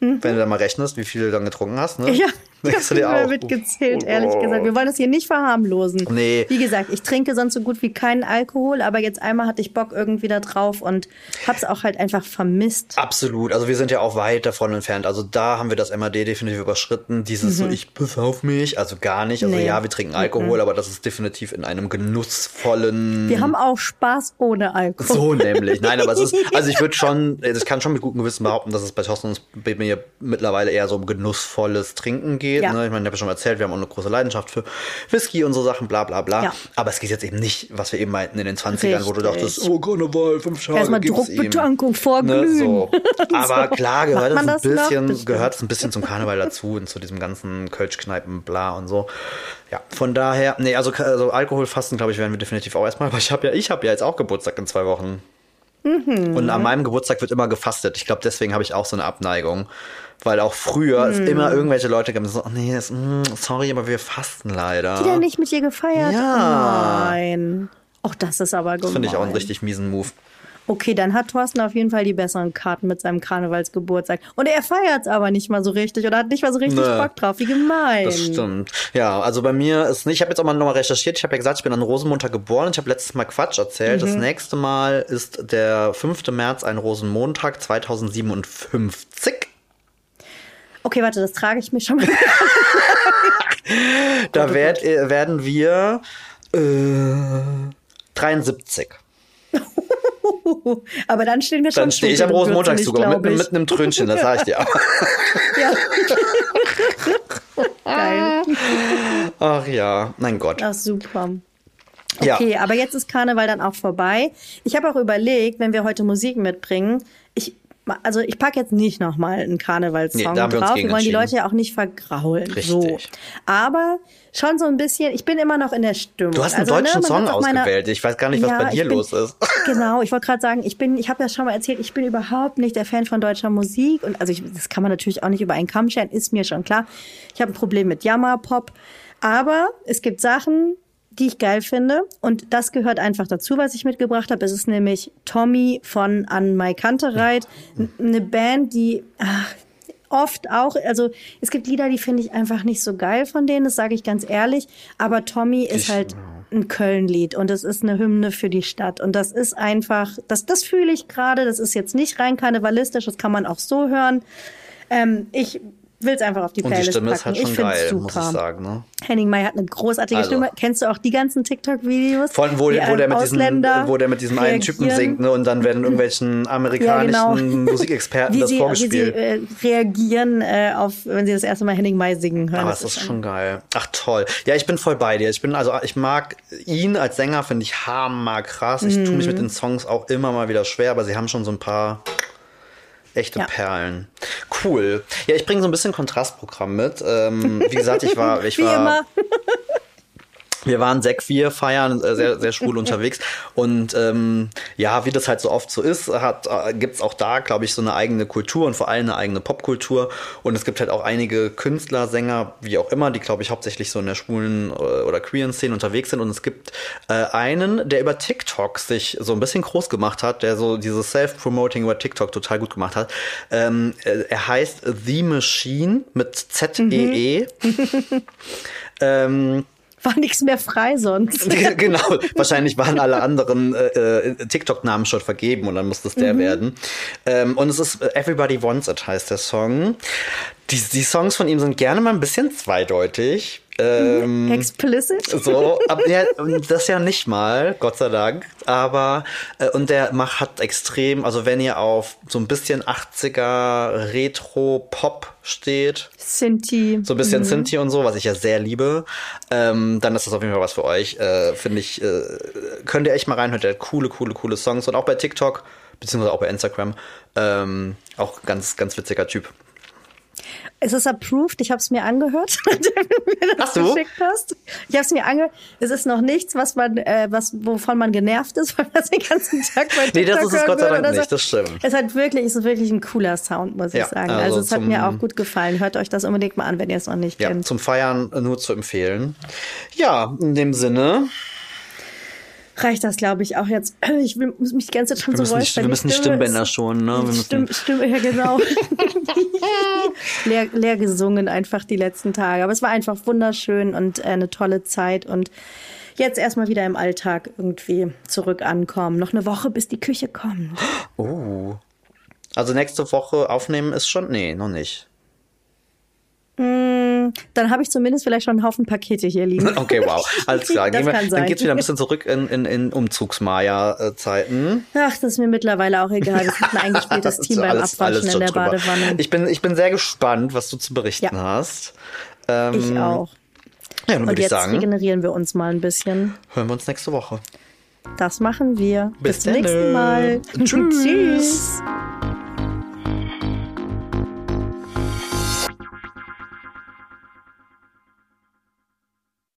Speaker 2: Wenn du da mal rechnest, wie viel du dann getrunken hast, ne?
Speaker 1: Mhm. Ja,
Speaker 2: Denkst du
Speaker 1: habe
Speaker 2: dir auch.
Speaker 1: mitgezählt,
Speaker 2: Oh
Speaker 1: ehrlich
Speaker 2: Gott.
Speaker 1: gesagt. Wir wollen das hier nicht verharmlosen.
Speaker 2: Nee.
Speaker 1: Wie gesagt, ich trinke sonst so gut wie keinen Alkohol, aber jetzt einmal hatte ich Bock irgendwie da drauf und hab's auch halt einfach vermisst.
Speaker 2: Absolut. Also wir sind ja auch weit davon entfernt. Also da haben wir das MAD definitiv überschritten. Dieses so, ich besauf mich, also gar nicht. Also
Speaker 1: Mhm. Nee.
Speaker 2: ja, wir trinken Alkohol, aber das ist definitiv in einem genussvollen.
Speaker 1: Wir haben auch Spaß ohne Alkohol.
Speaker 2: so nämlich. Nein, aber es ist, also ich würde schon, also ich kann schon mit gutem Gewissen behaupten, dass es bei Thorsten und mir mittlerweile eher so um genussvolles Trinken geht.
Speaker 1: Ja.
Speaker 2: Ne? Ich meine, ich habe ja schon erzählt, wir haben auch eine große Leidenschaft für Whisky und so Sachen, bla bla bla.
Speaker 1: Ja.
Speaker 2: Aber es geht jetzt eben nicht, was wir eben meinten in den 20ern, wo du
Speaker 1: Richtig.
Speaker 2: dachtest, oh Karneval, fünf Tage
Speaker 1: Erstmal. Druckbetankung vor
Speaker 2: Ne, so. Aber klar gehört es ein
Speaker 1: noch?
Speaker 2: bisschen, gehört es ein bisschen zum Karneval dazu und zu diesem ganzen Kölschkneipen, bla und so. Ja, von daher, nee, also, also Alkoholfasten, glaube ich, werden wir definitiv auch erstmal, weil ich habe ja, ich habe ja jetzt auch Geburtstag in zwei Wochen.
Speaker 1: Mhm.
Speaker 2: Und an meinem Geburtstag wird immer gefastet. Ich glaube, deswegen habe ich auch so eine Abneigung. Weil auch früher es
Speaker 1: Mhm.
Speaker 2: immer irgendwelche Leute gab, die so, oh nee, das, mm, sorry, aber wir fasten leider.
Speaker 1: Die dann nicht mit dir gefeiert?
Speaker 2: Ja.
Speaker 1: Nein. Auch das ist aber gemein.
Speaker 2: Das finde ich auch einen richtig miesen Move.
Speaker 1: Okay, dann hat Thorsten auf jeden Fall die besseren Karten mit seinem Karnevalsgeburtstag. Und er feiert's aber nicht mal so richtig oder hat nicht mal so richtig
Speaker 2: Nee.
Speaker 1: Bock drauf. Wie gemein.
Speaker 2: Das stimmt. Ja, also bei mir ist nicht, ich habe jetzt auch mal nochmal recherchiert, ich habe ja gesagt, ich bin an Rosenmontag geboren. Ich habe letztes Mal Quatsch erzählt.
Speaker 1: Mhm.
Speaker 2: Das nächste Mal ist der 5. März ein Rosenmontag 2057.
Speaker 1: Okay, warte, das trage ich mir schon mal.
Speaker 2: Da werd, äh, werden wir äh, 73.
Speaker 1: aber dann stehen wir schon
Speaker 2: Dann stehe ich am Rosenmontagszug mit, mit einem Trönchen, das sage ich dir.
Speaker 1: Ja. Geil.
Speaker 2: Ach ja, mein Gott.
Speaker 1: Ach, super.
Speaker 2: Ja.
Speaker 1: Okay, aber jetzt ist Karneval dann auch vorbei. Ich habe auch überlegt, wenn wir heute Musik mitbringen, also ich packe jetzt nicht nochmal einen Karnevalssong
Speaker 2: Nee, wir
Speaker 1: drauf. wir wollen die. Leute ja auch nicht vergraulen.
Speaker 2: Richtig.
Speaker 1: So. Aber schon so ein bisschen, ich bin immer noch in der Stimmung.
Speaker 2: Du hast einen
Speaker 1: Also, ne,
Speaker 2: deutschen
Speaker 1: man
Speaker 2: Song ausgewählt. Ich weiß gar nicht, was
Speaker 1: Ja,
Speaker 2: bei dir
Speaker 1: bin-
Speaker 2: los ist.
Speaker 1: Genau, ich wollte gerade sagen, ich bin, ich habe ja schon mal erzählt, ich bin überhaupt nicht der Fan von deutscher Musik und also ich, das kann man natürlich auch nicht über einen Kamm scheren, ist mir schon klar. Ich habe ein Problem mit Jammerpop, Aber es gibt Sachen, die ich geil finde. Und das gehört einfach dazu, was ich mitgebracht habe. Es ist nämlich Tommy von An My Kantereit. Eine Band, die ach, oft auch, also es gibt Lieder, die finde ich einfach nicht so geil von denen, das sage ich ganz ehrlich. Aber Tommy ist
Speaker 2: Ich-
Speaker 1: halt ein Köln-Lied und es ist eine Hymne für die Stadt. Und das ist einfach, das, das fühle ich gerade. Das ist jetzt nicht rein karnevalistisch, das kann man auch so hören. Ähm, ich will es einfach auf die
Speaker 2: Und die
Speaker 1: Playlist
Speaker 2: Stimme
Speaker 1: packen.
Speaker 2: ist halt
Speaker 1: ich
Speaker 2: schon
Speaker 1: find's
Speaker 2: geil,
Speaker 1: super.
Speaker 2: muss ich sagen. Ne?
Speaker 1: Henning May hat eine großartige
Speaker 2: Also.
Speaker 1: Stimme. Kennst du auch die ganzen TikTok-Videos?
Speaker 2: Vor allem, wo, wo, der mit diesem,
Speaker 1: Ausländer
Speaker 2: wo der mit diesem einen Typen singt, ne? Und dann werden irgendwelchen amerikanischen
Speaker 1: Ja, genau.
Speaker 2: Musikexperten das
Speaker 1: sie, wie sie
Speaker 2: vorgespielt.
Speaker 1: äh, reagieren, äh, auf, wenn sie das erste Mal Henning May singen hören.
Speaker 2: Aber
Speaker 1: Das
Speaker 2: es ist schon geil. Ach toll. Ja, ich bin voll bei dir. Ich bin also, ich mag ihn als Sänger, finde ich hammerkrass. Ich tue
Speaker 1: Mhm.
Speaker 2: mich mit den Songs auch immer mal wieder schwer, aber sie haben schon so ein paar echte
Speaker 1: Ja.
Speaker 2: Perlen. Cool. Ja, ich bringe so ein bisschen Kontrastprogramm mit. Ähm, wie gesagt, ich war, ich
Speaker 1: Wie
Speaker 2: war,
Speaker 1: immer.
Speaker 2: Wir waren Sek 4 feiern, äh, sehr, sehr schwul unterwegs. Und ähm, ja, wie das halt so oft so ist, hat, äh, gibt's auch da, glaube ich, so eine eigene Kultur und vor allem eine eigene Popkultur. Und es gibt halt auch einige Künstler, Sänger, wie auch immer, die, glaube ich, hauptsächlich so in der schwulen äh, oder queeren Szene unterwegs sind. Und es gibt äh, einen, der über TikTok sich so ein bisschen groß gemacht hat, der so dieses Self-Promoting über TikTok total gut gemacht hat. Ähm, äh, er heißt The Machine mit Z-E-E. ähm,
Speaker 1: War nichts mehr frei sonst.
Speaker 2: genau, wahrscheinlich waren alle anderen äh, äh, TikTok-Namen schon vergeben und dann musste es der werden. Ähm, und es ist äh, Everybody Wants It heißt der Song. Die, die Songs von ihm sind gerne mal ein bisschen zweideutig. Ähm,
Speaker 1: Explicit.
Speaker 2: so, aber ja, das ja nicht mal, Gott sei Dank. Aber äh, und der macht hat extrem, also wenn ihr auf so ein bisschen 80er Retro-Pop steht,
Speaker 1: Sinti.
Speaker 2: so ein bisschen Sinti und so, was ich ja sehr liebe, ähm, dann ist das auf jeden Fall was für euch. Äh, Finde ich, äh, könnt ihr echt mal reinhören. Der hat coole, coole, coole Songs und auch bei TikTok, beziehungsweise auch bei Instagram, ähm, auch ganz, ganz witziger Typ.
Speaker 1: Es ist approved. Ich habe es mir angehört, nachdem du mir das
Speaker 2: du?
Speaker 1: geschickt hast. Ich habe es mir angehört. Es ist noch nichts, was man, äh, was wovon man genervt ist, weil man das den ganzen Tag bei TikTok
Speaker 2: Nee, das ist es Gott sei Dank nicht, das stimmt.
Speaker 1: Es hat wirklich, es ist wirklich ein cooler Sound, muss
Speaker 2: Ja,
Speaker 1: ich sagen.
Speaker 2: also
Speaker 1: Also, es hat mir auch gut gefallen. Hört euch das unbedingt mal an, wenn ihr es noch nicht
Speaker 2: Ja,
Speaker 1: kennt.
Speaker 2: zum Feiern nur zu empfehlen. Ja, in dem Sinne,
Speaker 1: Reicht das, glaube ich, auch jetzt. Ich will, muss mich die ganze Zeit schon so
Speaker 2: müssen,
Speaker 1: räuspern.
Speaker 2: wir müssen die
Speaker 1: Stimme
Speaker 2: Stimmbänder
Speaker 1: ist-
Speaker 2: schonen, ne? Wir müssen,
Speaker 1: Stimme, Stimme, ja genau. leer, leer gesungen einfach die letzten Tage. Aber es war einfach wunderschön und äh, eine tolle Zeit und jetzt erstmal wieder im Alltag irgendwie zurück ankommen. Noch eine Woche, bis die Küche kommt.
Speaker 2: Oh. Also nächste Woche aufnehmen ist schon, nee, noch nicht.
Speaker 1: Dann habe ich zumindest vielleicht schon einen Haufen Pakete hier liegen.
Speaker 2: Okay, wow. Alles klar.
Speaker 1: Das
Speaker 2: wir,
Speaker 1: kann
Speaker 2: dann
Speaker 1: sein.
Speaker 2: geht's wieder ein bisschen zurück in, in, in Umzugsmaya-Zeiten.
Speaker 1: Ach, das ist mir mittlerweile auch egal. Es gibt ein eingespieltes Team beim Abwaschen in
Speaker 2: schon
Speaker 1: der
Speaker 2: drüber.
Speaker 1: Badewanne.
Speaker 2: Ich bin, ich bin sehr gespannt, was du zu berichten
Speaker 1: Ja.
Speaker 2: hast. Ähm,
Speaker 1: Ich auch.
Speaker 2: Ja, dann
Speaker 1: Und
Speaker 2: würde ich
Speaker 1: jetzt
Speaker 2: sagen,
Speaker 1: regenerieren wir uns mal ein bisschen.
Speaker 2: hören wir uns nächste Woche.
Speaker 1: Das machen wir.
Speaker 2: Bis
Speaker 1: Bis zum
Speaker 2: dann.
Speaker 1: nächsten Mal.
Speaker 2: Tschüss.
Speaker 1: Tschüss.